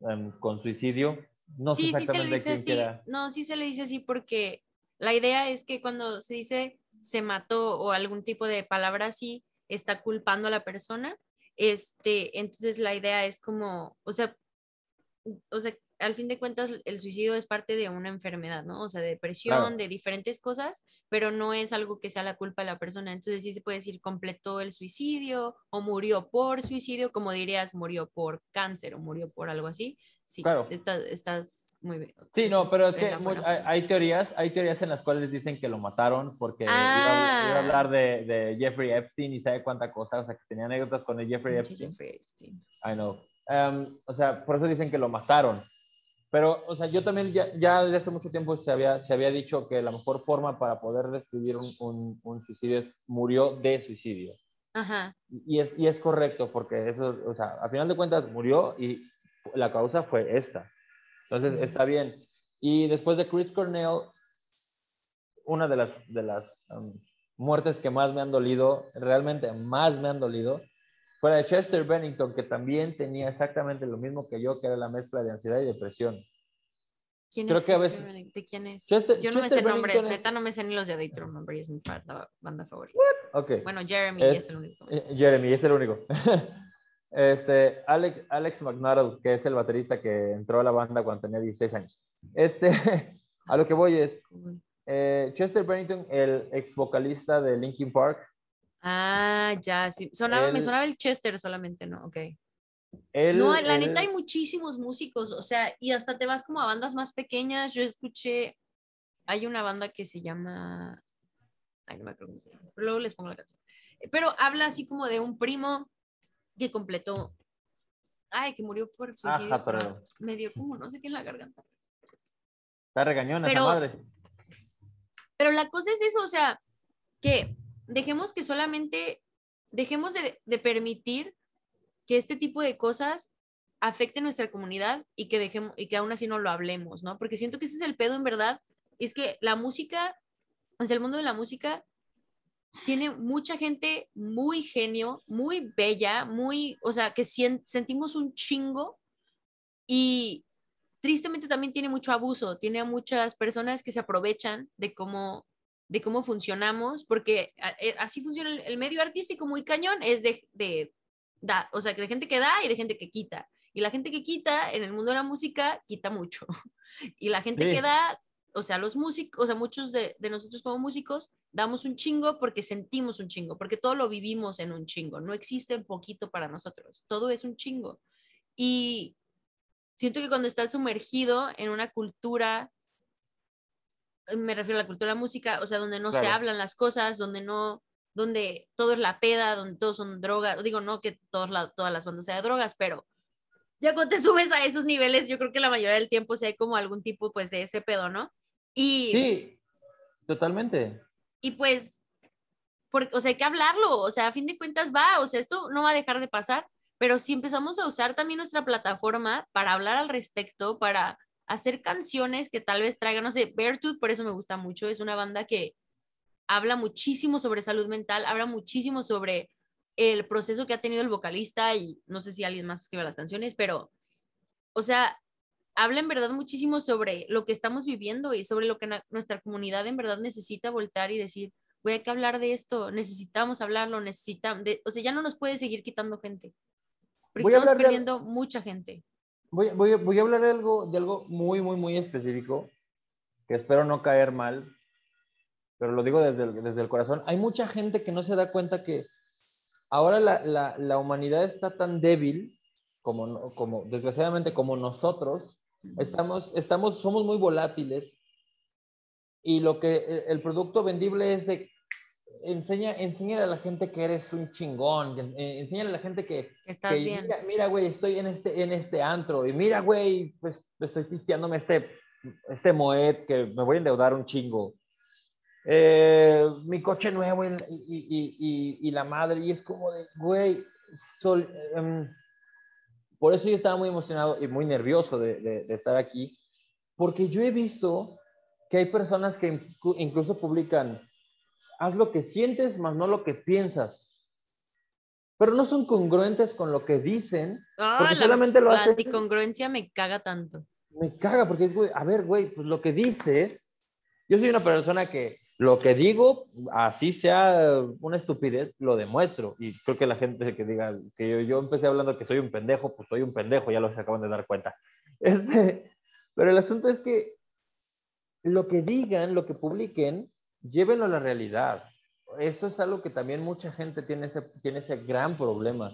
um, con suicidio. No
sí, sé exactamente sí se le dice así. No, sí se le dice así porque la idea es que cuando se dice se mató o algún tipo de palabra así, está culpando a la persona. Este, entonces la idea es como, o sea, o sea, al fin de cuentas el suicidio es parte de una enfermedad, ¿no? O sea, de depresión, claro. de diferentes cosas, pero no es algo que sea la culpa de la persona. Entonces sí se puede decir completó el suicidio o murió por suicidio, como dirías, murió por cáncer o murió por algo así. Sí, claro. estás, estás muy bien.
Sí, no, pero es que muy, hay, hay, teorías, hay teorías en las cuales dicen que lo mataron porque ah. iba, iba, a hablar de, de, Jeffrey Epstein y sabe cuánta cosa, o sea, que tenía anécdotas con el Jeffrey Epstein. Jeffrey Epstein. I know. Um, o sea, por eso dicen que lo mataron. Pero, o sea, yo también ya, ya desde hace mucho tiempo se había, se había dicho que la mejor forma para poder describir un, un, un suicidio es murió de suicidio.
Ajá.
Y es, y es correcto porque eso, o sea, a final de cuentas murió y la causa fue esta. Entonces, está bien. Y después de Chris Cornell, una de las, de las um, muertes que más me han dolido, realmente más me han dolido, fue la de Chester Bennington, que también tenía exactamente lo mismo que yo, que era la mezcla de ansiedad y depresión.
¿Quién Creo es que Chester veces... ¿De quién es? Chester, yo no Chester me sé nombres, es... neta no me sé ni los de Date Remember, es mi banda favorita.
Okay.
Bueno, Jeremy es, es el único.
Eh, Jeremy es el único. [LAUGHS] Este, Alex, Alex McNarrow, que es el baterista que entró a la banda cuando tenía 16 años. Este, [LAUGHS] a lo que voy es, eh, Chester Bennington, el ex vocalista de Linkin Park,
Ah, ya, sí. Sonaba, me sonaba el Chester solamente, ¿no? Ok. no, la neta hay muchísimos músicos, o sea, y hasta te vas como a bandas más pequeñas. Yo escuché, hay una banda que se llama, ay, no me acuerdo cómo se llama, pero luego les pongo la canción. Pero habla así como de un primo que completó, ay, que murió por suicidio. Ajá, pero... Me dio como no sé qué en la garganta.
Está regañona esa madre.
Pero la cosa es eso, o sea, que dejemos que solamente, dejemos de, permitir que este tipo de cosas afecte nuestra comunidad y que dejemos y que aún así no lo hablemos, ¿no? Porque siento que ese es el pedo en verdad, es que la música, o sea, el mundo de la música tiene mucha gente muy genio, muy bella, muy, o sea, que sentimos un chingo y tristemente también tiene mucho abuso, tiene a muchas personas que se aprovechan de cómo de cómo funcionamos, porque eh, así funciona el, medio artístico muy cañón, es de, de da, o sea, que de gente que da y de gente que quita. Y la gente que quita en el mundo de la música quita mucho. [LAUGHS] Y la gente que da, o sea, los músicos, o sea, muchos de, de, nosotros como músicos damos un chingo porque sentimos un chingo, porque todo lo vivimos en un chingo. No existe un poquito para nosotros, todo es un chingo. Y siento que cuando estás sumergido en una cultura me refiero a la cultura de la música, o sea, donde no se hablan las cosas, donde no, donde todo es la peda, donde todos son drogas, digo, no que todas las bandas sean drogas, pero ya cuando te [LAUGHS] subes a esos niveles, yo creo que la mayoría del tiempo sí hay como algún tipo, pues, de ese pedo, ¿no? Y,
sí, totalmente.
Y pues, porque, o sea, hay que hablarlo, o sea, a fin de cuentas va, o sea, esto no va a dejar de pasar, pero si empezamos a usar también nuestra plataforma para hablar al respecto, para hacer canciones que tal vez traigan, no sé, Beartooth, por eso me gusta mucho, es una banda que habla muchísimo sobre salud mental, habla muchísimo sobre el proceso que ha tenido el vocalista y no sé si alguien más escribe las canciones, pero, o sea, habla en verdad muchísimo sobre lo que estamos viviendo y sobre lo que nuestra comunidad en verdad necesita voltar y decir, voy a que hablar de esto, necesitamos hablarlo, necesitamos, o sea, ya no nos puede seguir quitando gente, porque estamos perdiendo mucha gente.
Voy, voy, voy, a hablar de algo, de algo muy, muy, muy específico, que espero no caer mal, pero lo digo desde el, desde el corazón. Hay mucha gente que no se da cuenta que ahora la, la, la humanidad está tan débil, como, como desgraciadamente como nosotros, estamos, estamos, somos muy volátiles y lo que el producto vendible es de enseña, enseña a la gente que eres un chingón, enseña a la gente que...
Estás bien.
Mira, güey, estoy en este, en este antro, y mira, güey, pues estoy pisteándome este, este Moet que me voy a endeudar un chingo. Eh, mi coche nuevo y, y, y, y, la madre, y es como de, güey, sol, em, por eso yo estaba muy emocionado y muy nervioso de, de, de estar aquí, porque yo he visto que hay personas que incluso publican haz lo que sientes, más no lo que piensas. Pero no son congruentes con lo que dicen, ah, porque solamente lo hacen.
La anticongruencia me caga tanto.
Me caga, porque, a ver, güey, pues lo que dices, yo soy una persona que lo que digo, así sea una estupidez, lo demuestro. Y creo que la gente que diga que yo, empecé hablando que soy un pendejo, pues soy un pendejo, ya lo se acaban de dar cuenta. [LAUGHS] Este, pero el asunto es que lo que digan, lo que publiquen, llévenlo a la realidad. Eso es algo que también mucha gente tiene ese, tiene ese gran problema,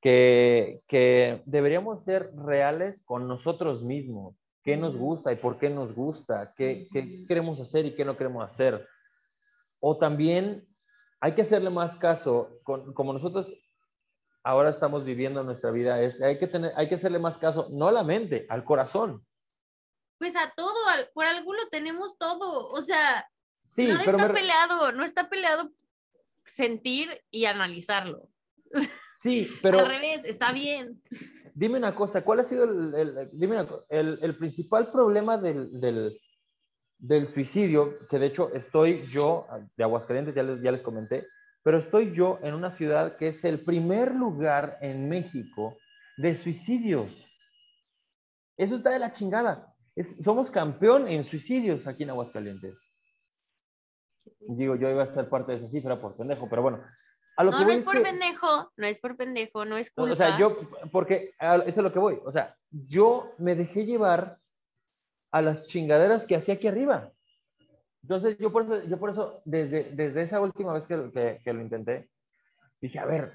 que, que deberíamos ser reales con nosotros mismos. ¿Qué nos gusta y por qué nos gusta? ¿Qué, qué queremos hacer y qué no queremos hacer? O también hay que hacerle más caso, con, como nosotros ahora estamos viviendo nuestra vida, es, hay, que tener, hay que hacerle más caso, no a la mente, al corazón.
Pues a todo, por algo lo tenemos todo, o sea, no está peleado, no está peleado sentir y analizarlo.
Sí, [LAUGHS] pero...
Al revés, está bien.
Dime una cosa, ¿cuál ha sido el, dime el, el principal problema del, del, del, suicidio? Que de hecho estoy yo, de Aguascalientes, ya les, ya les comenté, pero estoy yo en una ciudad que es el primer lugar en México de suicidios. Eso está de la chingada. somos campeón en suicidios aquí en Aguascalientes. Digo, yo iba a ser parte de esa cifra por pendejo, pero bueno.
A lo no, que no es por pendejo, no es por pendejo, no es culpa.
O sea, yo, porque eso es lo que voy. O sea, yo me dejé llevar a las chingaderas que hacía aquí arriba. Entonces, yo por eso, yo por eso desde, desde esa última vez que, que, lo intenté, dije, a ver,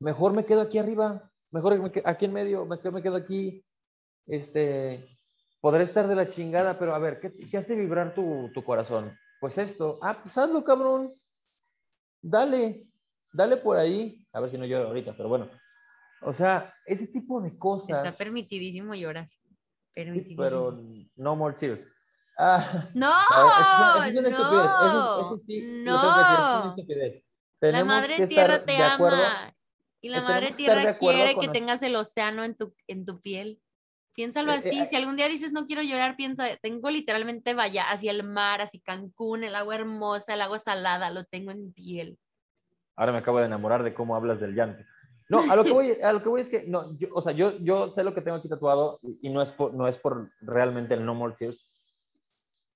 mejor me quedo aquí arriba, mejor aquí en medio, mejor me quedo aquí, este, podré estar de la chingada, pero a ver, ¿qué, qué hace vibrar tu, tu, corazón? Pues esto, ah, pues hazlo, cabrón, dale, dale por ahí, a ver si no lloro ahorita, pero bueno, o sea, ese tipo de cosas.
Está permitidísimo llorar, permitidísimo.
pero no more tears. Ah, [LAUGHS]
no, no, eso, sí, no. La madre tierra te ama y la madre tierra quiere que tengas el océano en tu, en tu piel. Piénsalo eh, así, eh, si algún día dices no quiero llorar, piensa, tengo literalmente vaya hacia el mar, hacia Cancún, el agua hermosa, el agua salada, lo tengo en piel.
Ahora me acabo de enamorar de cómo hablas del llanto. No, a lo que voy, a lo que voy es que, no, yo, o sea, yo, yo sé lo que tengo aquí tatuado y, no, es por, no es por realmente el No More Tears,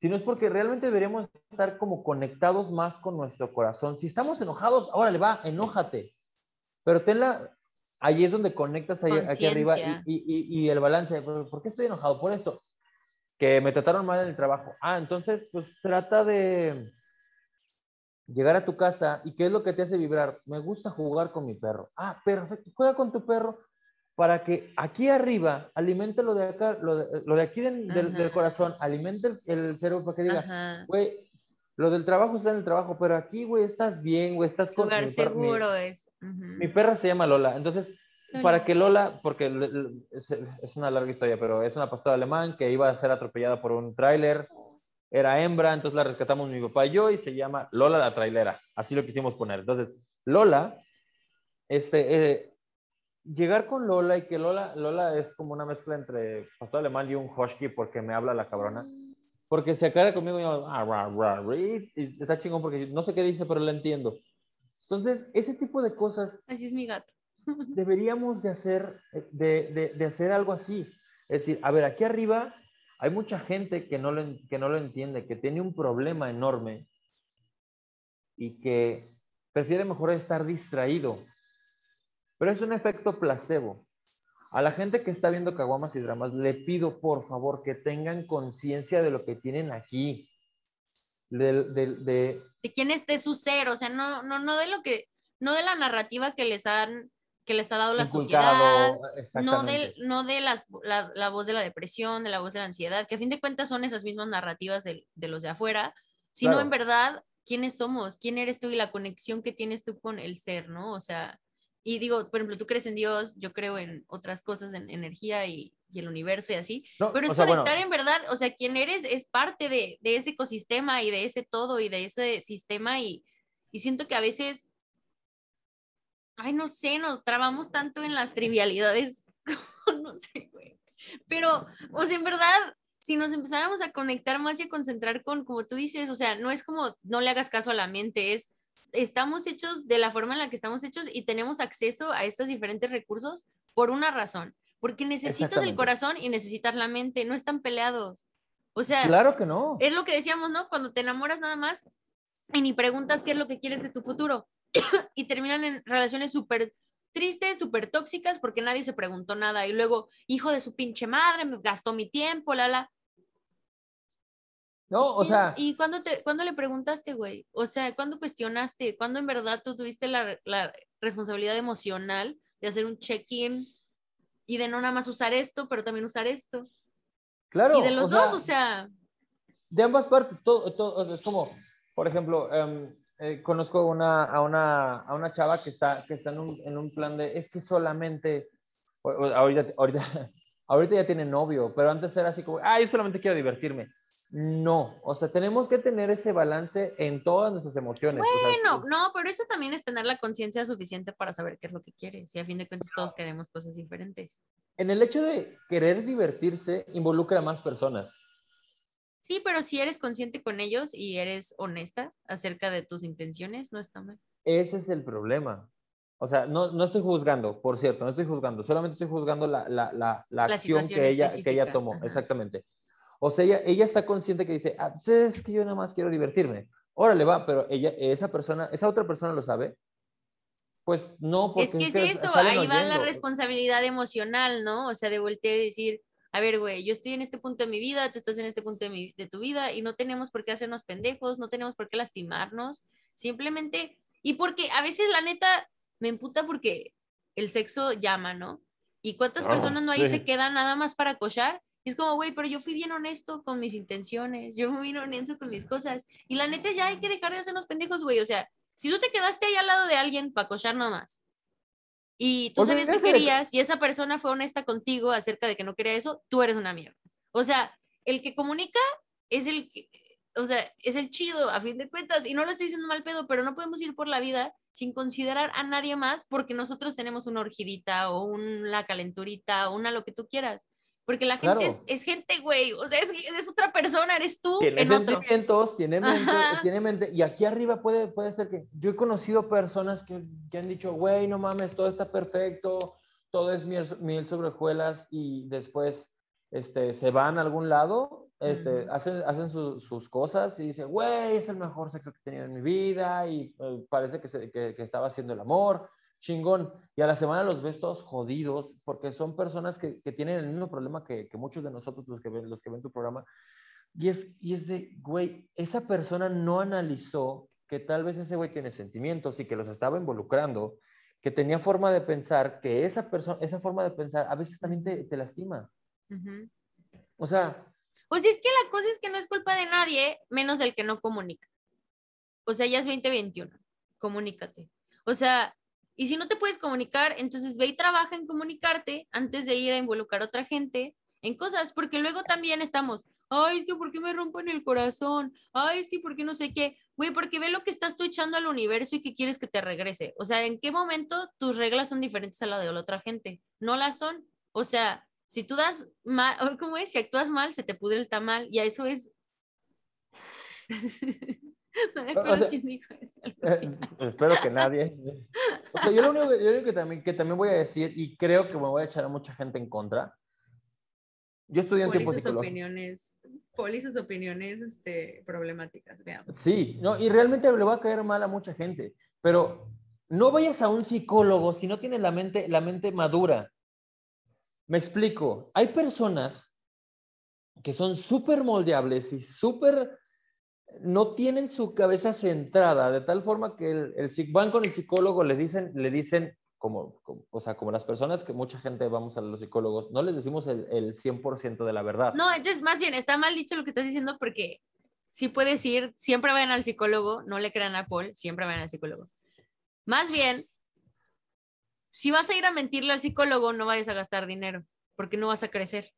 sino es porque realmente deberíamos estar como conectados más con nuestro corazón. Si estamos enojados, ahora le va, enójate. Pero tenla, ahí es donde conectas ahí, aquí arriba y, y, y, el balance. ¿Por qué estoy enojado? Por esto. Que me trataron mal en el trabajo. Ah, entonces, pues trata de llegar a tu casa y qué es lo que te hace vibrar. Me gusta jugar con mi perro. Ah, perfecto. Juega con tu perro para que aquí arriba alimente lo de acá, lo de, aquí del, corazón, alimente el, cerebro para que diga, güey, lo del trabajo está en el trabajo, pero aquí, güey, estás bien, güey, estás
con mi seguro es.
Mi perra se llama Lola, entonces, para que Lola, porque es, una larga historia, pero es una pastora alemán que iba a ser atropellada por un tráiler, era hembra, entonces la rescatamos mi papá y yo y se llama Lola la trailera, así lo quisimos poner. Entonces, Lola, este, eh, llegar con Lola y que Lola, Lola es como una mezcla entre pastor alemán y un husky porque me habla la cabrona. Porque se acaba conmigo y, ah, y está chingón porque no sé qué dice, pero la entiendo. Entonces, ese tipo de cosas.
Así es mi gato. [LAUGHS]
deberíamos de hacer, de, de, de, hacer algo así. Es decir, a ver, aquí arriba hay mucha gente que no, lo, que no lo entiende, que tiene un problema enorme y que prefiere mejor estar distraído pero es un efecto placebo. A la gente que está viendo caguamas y dramas, le pido por favor que tengan conciencia de lo que tienen aquí. De, de,
quién es de su ser, o sea, no, no, no de lo que, no de la narrativa que les han que les ha dado la sociedad, no de, no de las, la, voz de la depresión, de la voz de la ansiedad, que a fin de cuentas son esas mismas narrativas de, los de afuera, sino en verdad quiénes somos, quién eres tú y la conexión que tienes tú con el ser, ¿no? O sea, y digo, por ejemplo, tú crees en Dios, yo creo en otras cosas, en energía y, y el universo y así, pero es conectar en verdad, o sea, quién eres es parte de, de, ese ecosistema y de ese todo y de ese sistema y, y siento que a veces, ay, no sé, nos trabamos tanto en las trivialidades, [LAUGHS] no sé, güey, pero, o sea, en verdad, si nos empezáramos a conectar más y a concentrar con, como tú dices, o sea, no es como no le hagas caso a la mente, es estamos hechos de la forma en la que estamos hechos y tenemos acceso a estos diferentes recursos por una razón, porque necesitas el corazón y necesitas la mente, no están peleados. O sea,
claro que no.
Es lo que decíamos, ¿no? Cuando te enamoras nada más y ni preguntas qué es lo que quieres de tu futuro [CLEARS THROAT] y terminan en relaciones súper tristes, súper tóxicas porque nadie se preguntó nada y luego, hijo de su pinche madre, me gastó mi tiempo, la la.
No, o sea.
¿Y cuándo, te, cuándo le preguntaste, güey? O sea, ¿cuándo cuestionaste? ¿Cuándo en verdad tú tuviste la, la responsabilidad emocional de hacer un check-in y de no nada más usar esto, pero también usar esto?
Claro.
Y de los dos, o sea.
De ambas partes, todo, todo es como, por ejemplo, em, eh, conozco una, a, una, a una chava que está, que está en, un, en un plan de, es que solamente, ahorita, ahorita, [LAUGHS] ahorita ya tiene novio, pero antes era así como, ah, yo solamente quiero divertirme no, o sea, tenemos que tener ese balance en todas nuestras emociones.
Bueno, no, pero eso también es tener la conciencia suficiente para saber qué es lo que quieres. Y a fin de cuentas todos queremos cosas diferentes.
En el hecho de querer divertirse, involucra a más personas.
Sí, pero si eres consciente con ellos y eres honesta acerca de tus intenciones, no está mal.
Ese es el problema. O sea, no, no estoy juzgando, por cierto, no estoy juzgando, solamente estoy juzgando la, la, la, acción que ella, que ella tomó, exactamente. O sea, ella, ella está consciente que dice, ah, pues es que yo nada más quiero divertirme. Órale, va, pero ella, esa persona, esa otra persona lo sabe. Pues no,
porque... Es que es eso, ahí va la responsabilidad emocional, ¿no? O sea, de voltear y decir, a ver, güey, yo estoy en este punto de mi vida, tú estás en este punto de, de tu vida y no tenemos por qué hacernos pendejos, no tenemos por qué lastimarnos, simplemente, y porque a veces la neta me emputa porque el sexo llama, ¿no? ¿Y cuántas personas no ahí se quedan nada más para cochar? Y es como, güey, pero yo fui bien honesto con mis intenciones, yo fui bien honesto con mis cosas. Y la neta ya hay que dejar de hacernos pendejos, güey. O sea, si tú te quedaste ahí al lado de alguien para cochar nomás, y tú sabías que querías y esa persona fue honesta contigo acerca de que no quería eso, tú eres una mierda. O sea, el que comunica es el que, o sea, es el chido a fin de cuentas y no lo estoy diciendo mal pedo, pero no podemos ir por la vida sin considerar a nadie más porque nosotros tenemos una orgidita o una calenturita o una lo que tú quieras. Porque la gente es, gente, güey. O sea, es, es, otra persona, eres tú.
Tiene sentimientos, tiene mente, tiene mente. Y aquí arriba puede, puede ser que. Yo he conocido personas que, que han dicho, güey, no mames, todo está perfecto, todo es miel, miel sobre hojuelas, y después este, se van a algún lado, este, hacen, hacen sus cosas y dicen, güey, es el mejor sexo que he tenido en mi vida, y eh, parece que, se, que, que estaba haciendo el amor chingón. Y a la semana los ves todos jodidos porque son personas que, que tienen el mismo problema que, que, muchos de nosotros, los que, ven, los que ven tu programa. Y es, y es de, güey, esa persona no analizó que tal vez ese güey tiene sentimientos y que los estaba involucrando, que tenía forma de pensar, que esa persona, esa forma de pensar a veces también te, te lastima. O sea...
Pues es que la cosa es que no es culpa de nadie, menos del que no comunica. O sea, ya es 2021, comunícate. O sea, y si no te puedes comunicar, entonces ve y trabaja en comunicarte antes de ir a involucrar a otra gente en cosas, porque luego también estamos, ay, es que ¿por qué me rompen el corazón? Ay, es que ¿por qué no sé qué? Güey, porque ve lo que estás tú echando al universo y que quieres que te regrese. O sea, ¿en qué momento tus reglas son diferentes a la de la otra gente? No las son. O sea, si tú das mal, ¿cómo es? Si actúas mal, se te pudre el tamal y a eso es... [LAUGHS] [LAUGHS]
Eh, [LAUGHS] espero que nadie. yo lo único, que, también, que también voy a decir, y creo que me voy a echar a mucha gente en contra. Yo estudié en tiempo
opiniones, poli sus opiniones este, problemáticas, veamos.
Sí, no, y realmente le va a caer mal a mucha gente, pero no vayas a un psicólogo si no tienes la mente, la mente madura. Me explico, hay personas que son súper moldeables y súper no tienen su cabeza centrada, de tal forma que el, el van con el psicólogo, le dicen, le dicen como, o sea, como las personas que mucha gente vamos a los psicólogos, no les decimos el, el 100% de la verdad.
No, entonces más bien, está mal dicho lo que estás diciendo porque sí puedes ir, siempre vayan al psicólogo, no le crean a Paul, siempre vayan al psicólogo. Más bien, si vas a ir a mentirle al psicólogo, no vayas a gastar dinero, porque no vas a crecer.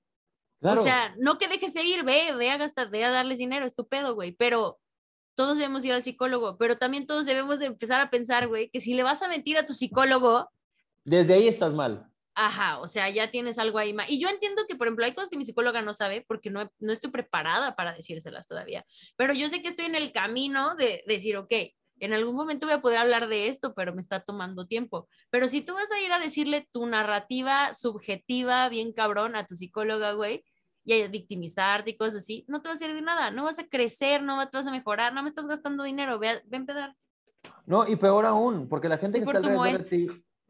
O sea, no que dejes de ir, ve, ve a gastar, ve a darles dinero, estupendo, güey, pero todos debemos ir al psicólogo, pero también todos debemos de empezar a pensar, güey, que si le vas a mentir a tu psicólogo...
Desde ahí estás mal.
Ajá, o sea, ya tienes algo ahí más. Y yo entiendo que, por ejemplo, hay cosas que mi psicóloga no sabe porque no, no estoy preparada para decírselas todavía, pero yo sé que estoy en el camino de, de decir, ok, en algún momento voy a poder hablar de esto, pero me está tomando tiempo. Pero si tú vas a ir a decirle tu narrativa subjetiva, bien cabrón, a tu psicóloga, güey, y a victimizarte y cosas así, no te va a servir nada, no vas a crecer, no vas a mejorar, no me estás gastando dinero, ve a, ven a
No, y peor aún, porque la gente que está alrededor de ti,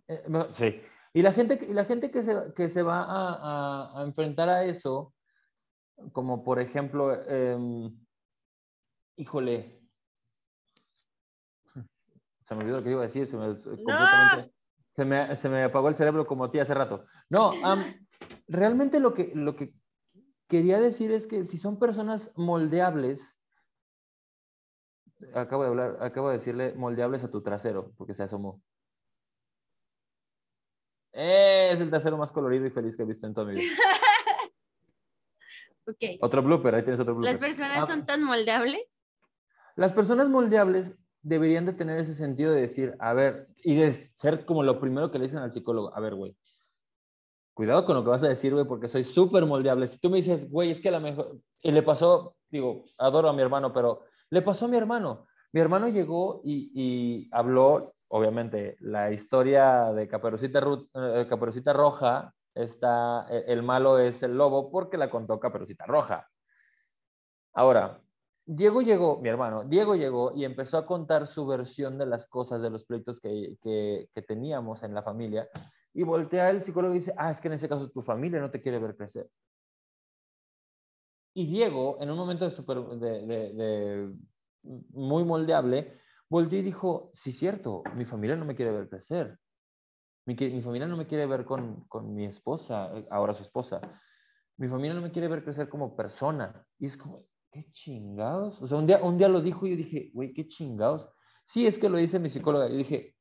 eh, sí, y la gente, y la gente que, se, que se va a, a, enfrentar a eso, como por ejemplo, eh, híjole, se me olvidó lo que iba a decir, se me, completamente, se me, se me apagó el cerebro como a ti hace rato. No, realmente lo que, lo que quería decir es que si son personas moldeables, acabo de hablar, acabo de decirle moldeables a tu trasero, porque se asomó. Es el trasero más colorido y feliz que he visto en toda mi vida. [LAUGHS]
okay.
Otro blooper, ahí tienes otro blooper.
¿Las personas ah. son tan moldeables?
Las personas moldeables deberían de tener ese sentido de decir, a ver, y de ser como lo primero que le dicen al psicólogo, a ver, güey, cuidado con lo que vas a decir, güey, porque soy súper moldeable. Si tú me dices, güey, es que a lo mejor, y le pasó, digo, adoro a mi hermano, pero le pasó a mi hermano. Mi hermano llegó y, habló, obviamente, la historia de Caperucita, eh, Caperucita Roja, está, e, el malo es el lobo porque la contó Caperucita Roja. Ahora, Diego llegó, mi hermano, Diego llegó y empezó a contar su versión de las cosas, de los pleitos que, que, teníamos en la familia. Y voltea el psicólogo y dice, ah, es que en ese caso tu familia no te quiere ver crecer. Y Diego, en un momento de, de, muy moldeable, volvió y dijo, sí, cierto, mi familia no me quiere ver crecer. Mi, mi familia no me quiere ver con, con, mi esposa, ahora su esposa. Mi familia no me quiere ver crecer como persona. Y es como, qué chingados. O sea, un día, un día lo dijo y yo dije, güey, qué chingados. Sí, es que lo dice mi psicóloga. Y dije,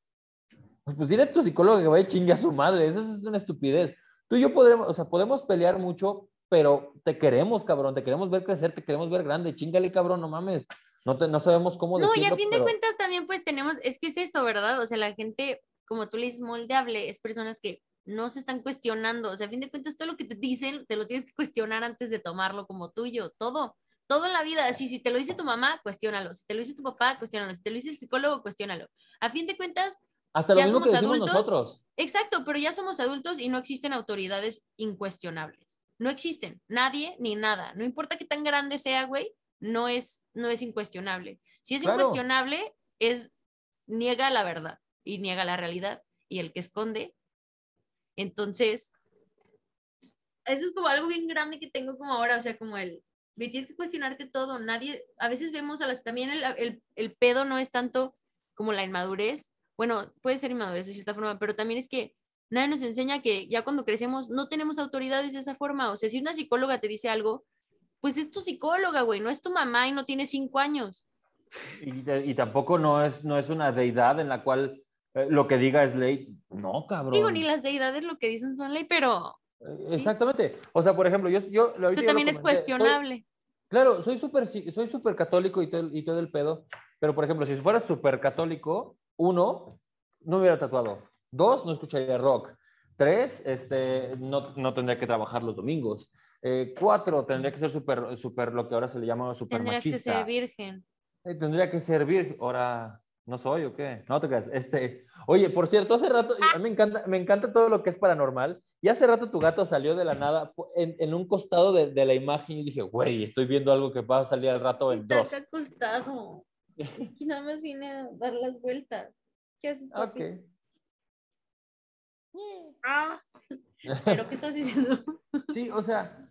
pues, pues dile a tu psicólogo que vaya chingue a su madre. Esa es una estupidez. Tú y yo podemos, o sea, podemos pelear mucho, pero te queremos, cabrón. Te queremos ver crecer, te queremos ver grande. Chingale, cabrón, no mames. No, te, no sabemos cómo
No, y a fin de cuentas también pues tenemos, es que es eso, ¿verdad? O sea, la gente, como tú le dices, moldeable, es personas que no se están cuestionando. O sea, a fin de cuentas todo lo que te dicen, te lo tienes que cuestionar antes de tomarlo como tuyo. Todo, todo en la vida. Así, si te lo dice tu mamá, cuestiónalo. Si te lo dice tu papá, cuestiónalo. Si te lo dice el psicólogo, cuestiónalo. A fin de cuentas,
hasta lo ya somos adultos. Nosotros.
Exacto, pero ya somos adultos y no existen autoridades incuestionables. No existen, nadie ni nada. No importa qué tan grande sea, güey, no es, no es incuestionable. Si es incuestionable, es niega la verdad y niega la realidad. Y el que esconde, entonces, eso es como algo bien grande que tengo como ahora, o sea, como el, tienes que cuestionarte todo, nadie, a veces vemos a las, también el, el, el pedo no es tanto como la inmadurez, bueno, puede ser inmadurez de cierta forma, pero también es que nadie nos enseña que ya cuando crecemos no tenemos autoridades de esa forma. O sea, si una psicóloga te dice algo, pues es tu psicóloga, güey, no es tu mamá y no tiene cinco años.
Y, tampoco no es, no es una deidad en la cual eh, lo que diga es ley. No, cabrón.
Digo, ni las deidades lo que dicen son ley, pero...
Exactamente. O sea, por ejemplo, yo... yo
Eso también es cuestionable.
claro, soy súper soy super católico y todo, y todo el pedo, pero por ejemplo, si fuera súper católico, uno, no me hubiera tatuado. Dos, no escucharía rock. Tres, este, no, no tendría que trabajar los domingos. Eh, cuatro, tendría que ser súper, super, lo que ahora se le llama súper
Tendrías que ser virgen.
Eh, tendría que ser virgen. Ahora, ¿no soy o qué? No te creas. Este, oye, por cierto, hace rato, me encanta, me encanta todo lo que es paranormal. Y hace rato tu gato salió de la nada en, en un costado de, de, la imagen y dije, güey, estoy viendo algo que va a salir al rato en dos.
Está acostado. Aquí nada más vine a dar las vueltas. ¿Qué haces, papi? Ah, ¿Pero qué estás diciendo? [LAUGHS]
Sí, o sea,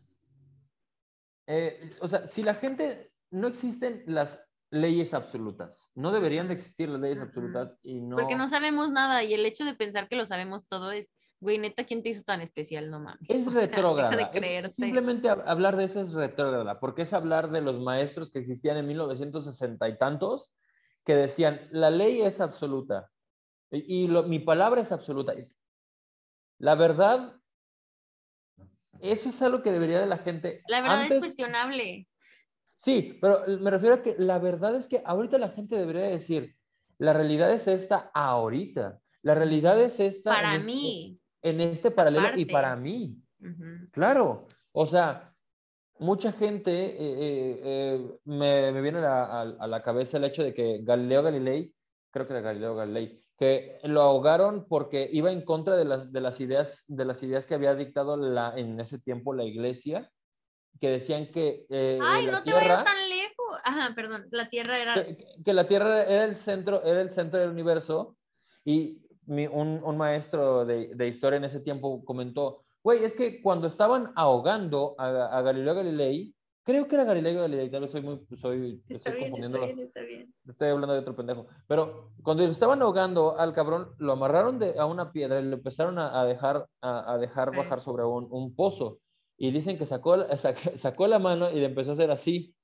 eh, o sea, si la gente, no existen las leyes absolutas, no deberían de existir las leyes absolutas y no...
Porque no sabemos nada y el hecho de pensar que lo sabemos todo es, güey, neta, ¿quién te hizo tan especial? No mames.
Es [LAUGHS] retrógrada. simplemente hablar de eso es retrógrada, porque es hablar de los maestros que existían en 1960 y tantos que decían, la ley es absoluta y, mi palabra es absoluta. La verdad, eso es algo que debería de la gente.
La verdad es cuestionable.
Sí, pero me refiero a que la verdad es que ahorita la gente debería decir, la realidad es esta ahorita. La realidad es esta.
Para este mí.
En este paralelo y para mí. Claro. O sea, mucha gente eh, eh, eh, me, viene a, a, la cabeza el hecho de que Galileo Galilei, creo que era Galileo Galilei, que lo ahogaron porque iba en contra de las, de las, ideas, de las ideas que había dictado la, en ese tiempo la iglesia, que decían que...
Ay, no te vayas tan lejos. Ajá, perdón, la Tierra era...
Que, la Tierra era el centro, era el centro del universo y un, un, maestro de, de historia en ese tiempo comentó, Güey, es que cuando estaban ahogando a, Galileo Galilei, creo que era Galileo Galilei, tal vez soy muy, soy,
está estoy bien, Está bien, está bien.
Estoy hablando de otro pendejo. Pero cuando estaban ahogando al cabrón, lo amarraron de, a una piedra y lo empezaron a, dejar, a, dejar bajar sobre un, un, pozo. Y dicen que sacó, [LAUGHS] sacó la mano y le empezó a hacer así.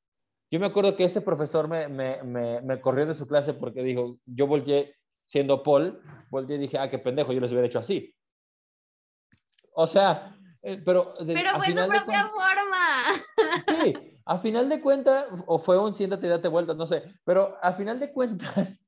Yo me acuerdo que este profesor me, me, me, me corrió de su clase porque dijo, yo volteé, siendo Paul, volteé y dije, ah, qué pendejo, yo les hubiera hecho así. O sea, eh, pero...
pero fue su propia forma.
Sí, a final de cuentas, o fue un siéntate y date vueltas, no sé, pero a final de cuentas,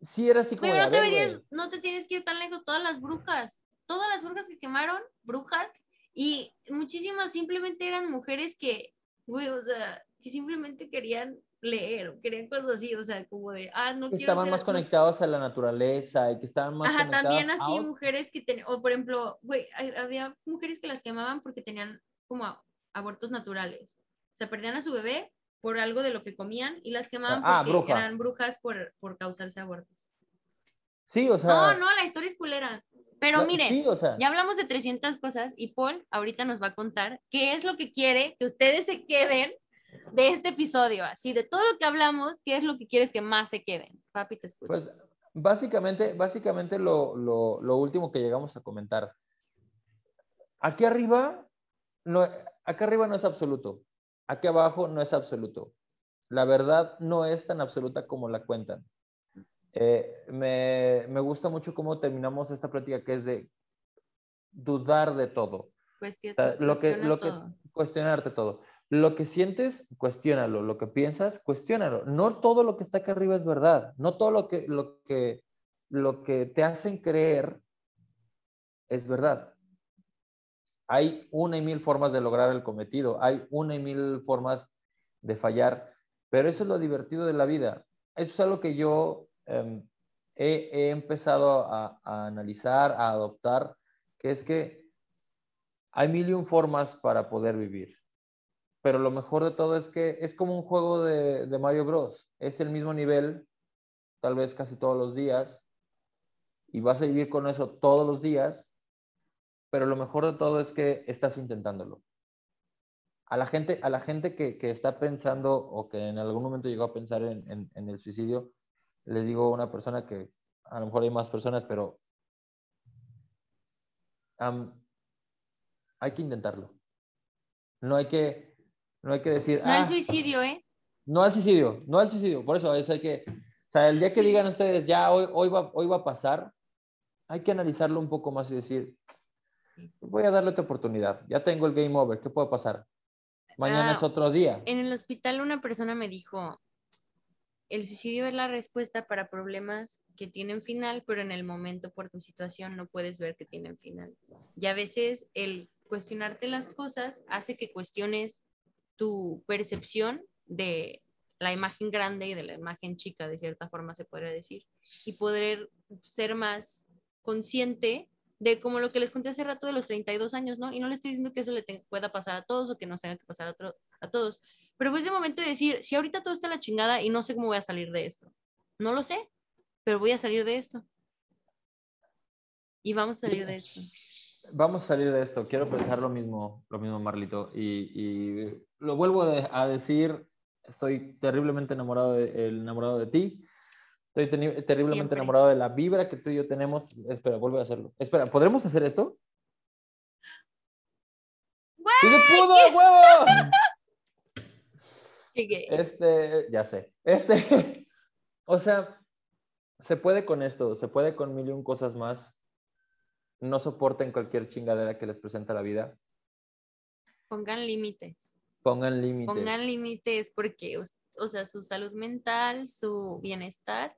sí era así como...
Pero no, te no te tienes que ir tan lejos, todas las brujas, todas las brujas que quemaron, brujas, y muchísimas simplemente eran mujeres que, güey, o sea, que simplemente querían leer o querían cosas así, o sea, como de, ah, no
quiero Estaban más conectados a la naturaleza y que estaban más
Ajá, también así mujeres que tenían, o por ejemplo, güey, había mujeres que las quemaban porque tenían como abortos naturales. O sea, perdían a su bebé por algo de lo que comían y las quemaban ah, porque eran brujas por, por causarse abortos.
Sí, o sea.
No, no, la historia es culera. Pero miren, ya hablamos de 300 cosas y Paul ahorita nos va a contar qué es lo que quiere que ustedes se queden de este episodio. Así, de todo lo que hablamos, ¿qué es lo que quieres que más se queden? Papi, te escucho.
Pues básicamente, básicamente lo, lo, lo último que llegamos a comentar. Aquí arriba, no, acá arriba no es absoluto. Aquí abajo no es absoluto. La verdad no es tan absoluta como la cuentan. Eh, me, me, gusta mucho cómo terminamos esta plática que es de dudar de todo. lo que, lo que, cuestionarte todo. Lo que sientes, cuestiónalo. Lo que piensas, cuestiónalo. No todo lo que está acá arriba es verdad. No todo lo que, lo que, lo que te hacen creer es verdad. Hay una y mil formas de lograr el cometido. Hay una y mil formas de fallar. Pero eso es lo divertido de la vida. Eso es algo que yo Em, he, empezado a, analizar, a adoptar, que es que hay mil y un formas para poder vivir. Pero lo mejor de todo es que es como un juego de, de Mario Bros. Es el mismo nivel, tal vez casi todos los días, y vas a vivir con eso todos los días, pero lo mejor de todo es que estás intentándolo. A la gente, a la gente que, que está pensando o que en algún momento llegó a pensar en, en el suicidio, les digo a una persona que a lo mejor hay más personas, pero hay que intentarlo. No hay que, no hay que decir...
No al ah, suicidio, ¿eh?
No al suicidio, no al suicidio. Por eso es, hay que... O sea, el día que digan ustedes, ya hoy, hoy, va, hoy va a pasar, hay que analizarlo un poco más y decir, voy a darle otra oportunidad. Ya tengo el game over, ¿qué puede pasar? Mañana es ah, otro día.
En el hospital una persona me dijo, el suicidio es la respuesta para problemas que tienen final, pero en el momento por tu situación no puedes ver que tienen final. Y a veces el cuestionarte las cosas hace que cuestiones tu percepción de la imagen grande y de la imagen chica, de cierta forma se podría decir, y poder ser más consciente de como lo que les conté hace rato de los 32 años, ¿no? Y no le estoy diciendo que eso le pueda pasar a todos o que no tenga que pasar a, a todos, pero fue ese momento de decir, si ahorita todo está la chingada y no sé cómo voy a salir de esto. No lo sé, pero voy a salir de esto. Y vamos a salir de esto.
Vamos a salir de esto. Quiero pensar lo mismo, lo mismo, Marlito. Y, lo vuelvo a decir, estoy terriblemente enamorado de, enamorado de ti. Estoy terriblemente enamorado de la vibra que tú y yo tenemos. Espera, vuelvo a hacerlo. Espera, ¿podremos hacer esto? ¡Sí se pudo, huevo! [LAUGHS] Este, ya sé. Este, [LAUGHS] o sea, se puede con esto, se puede con mil y un cosas más. No soporten cualquier chingadera que les presenta la vida.
Pongan límites.
Pongan límites.
Pongan límites porque, o sea, su salud mental, su bienestar,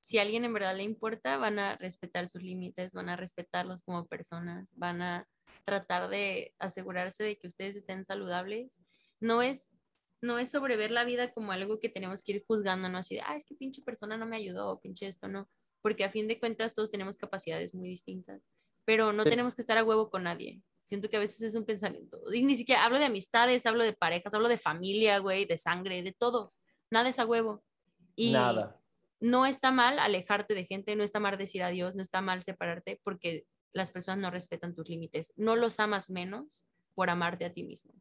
si a alguien en verdad le importa, van a respetar sus límites, van a respetarlos como personas, van a tratar de asegurarse de que ustedes estén saludables. No es no es sobre ver la vida como algo que tenemos que ir juzgando, no así de, ah, es que pinche persona no me ayudó, pinche esto, no, porque a fin de cuentas todos tenemos capacidades muy distintas, pero no tenemos que estar a huevo con nadie. Siento que a veces es un pensamiento, y ni siquiera hablo de amistades, hablo de parejas, hablo de familia, güey, de sangre, de todo. Nada es a huevo. Y Nada. no está mal alejarte de gente, no está mal decir adiós, no está mal separarte porque las personas no respetan tus límites. No los amas menos por amarte a ti mismo.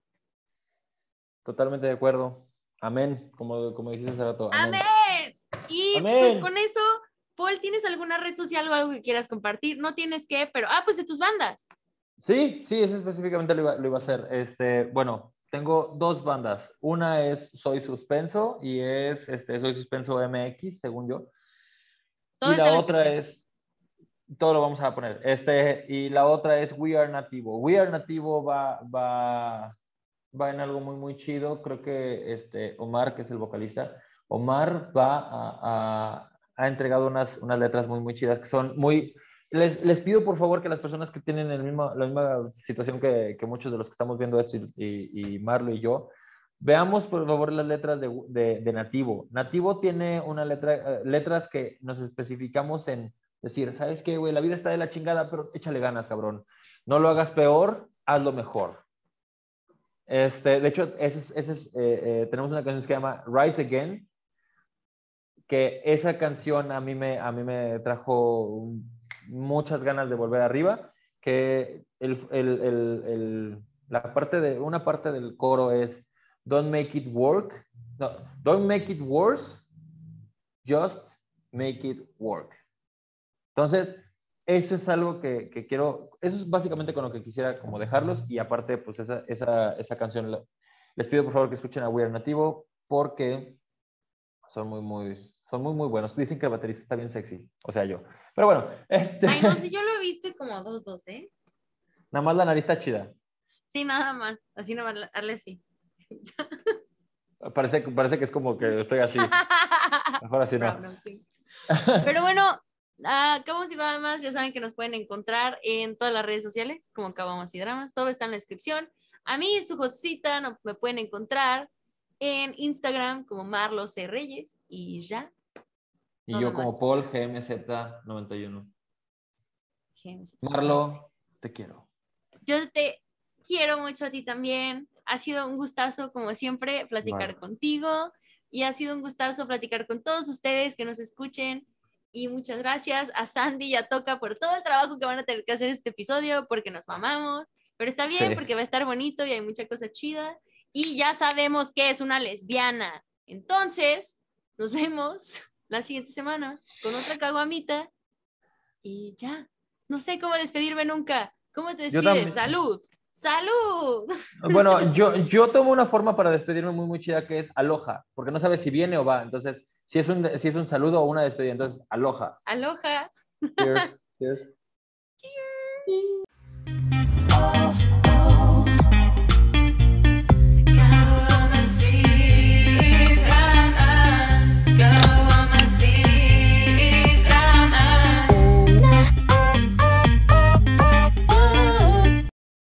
Totalmente de acuerdo. Amén, como, como dijiste hace rato.
Amén. Y pues con eso, Paul, ¿tienes alguna red social o algo que quieras compartir? No tienes que, pero, ah, pues de tus bandas.
Sí, sí, eso específicamente lo iba, a hacer. Este, bueno, tengo dos bandas. Una es Soy Suspenso y es este, Soy Suspenso MX, según yo. y la otra es, todo lo vamos a poner. Este, y la otra es We Are Nativo. We Are Nativo va, va, va en algo muy, muy chido. Creo que este, Omar, que es el vocalista, Omar va a, ha entregado unas, unas letras muy, muy chidas que son muy... Les, pido por favor que las personas que tienen la misma situación que, muchos de los que estamos viendo esto y, Marlo y yo, veamos por favor las letras de, Nativo. Nativo tiene una eh, letras que nos especificamos en decir, ¿sabes qué, güey? La vida está de la chingada, pero échale ganas, cabrón. No lo hagas peor, hazlo mejor. Este, de hecho, ese es, ese es, eh, eh, tenemos una canción que se llama Rise Again, que esa canción a mí me, a mí me trajo muchas ganas de volver arriba, que la parte de, una parte del coro es Don't make it work, no, don't make it worse, just make it work. Entonces, eso es algo que, que, quiero, eso es básicamente con lo que quisiera como dejarlos y aparte, pues esa, esa, esa canción, les pido por favor que escuchen a We Are Nativo porque son muy, muy, son muy, muy buenos. Dicen que el baterista está bien sexy, o sea, yo. Pero bueno, [LAUGHS] este...
Ay, no sé, yo lo he visto como dos, dos, ¿eh?
Nada más la nariz está chida.
Sí, nada más, así más, darle así.
Parece, parece que es como que estoy así. [LAUGHS] Mejor así no.
Pero bueno, Acabamos y nada más, ya saben que nos pueden encontrar en todas las redes sociales, como Acabamos y Dramas, todo está en la descripción. A mí, su Josita, no, me pueden encontrar en Instagram como Marlo C. Reyes y ya.
Y yo como Paul GMZ91. Marlo, te quiero.
Yo te quiero mucho a ti también. Ha sido un gustazo, como siempre, platicar contigo. Y ha sido un gustazo platicar con todos ustedes que nos escuchen. Y muchas gracias a Sandy y a Toca por todo el trabajo que van a tener que hacer este episodio, porque nos mamamos. Pero está bien, porque va a estar bonito y hay mucha cosa chida y ya sabemos que es una lesbiana. Entonces, nos vemos la siguiente semana con otra caguamita y ya. No sé cómo despedirme nunca. ¿Cómo te despides? Salud. ¡Salud! [LAUGHS]
Bueno, yo, yo tomo una forma para despedirme muy, muy chida que es aloja, porque no sabes si viene o va. Entonces, si es un, si es un saludo o una despedida, entonces aloja.
Aloja. [LAUGHS] Cheers. Cheers. Cheers.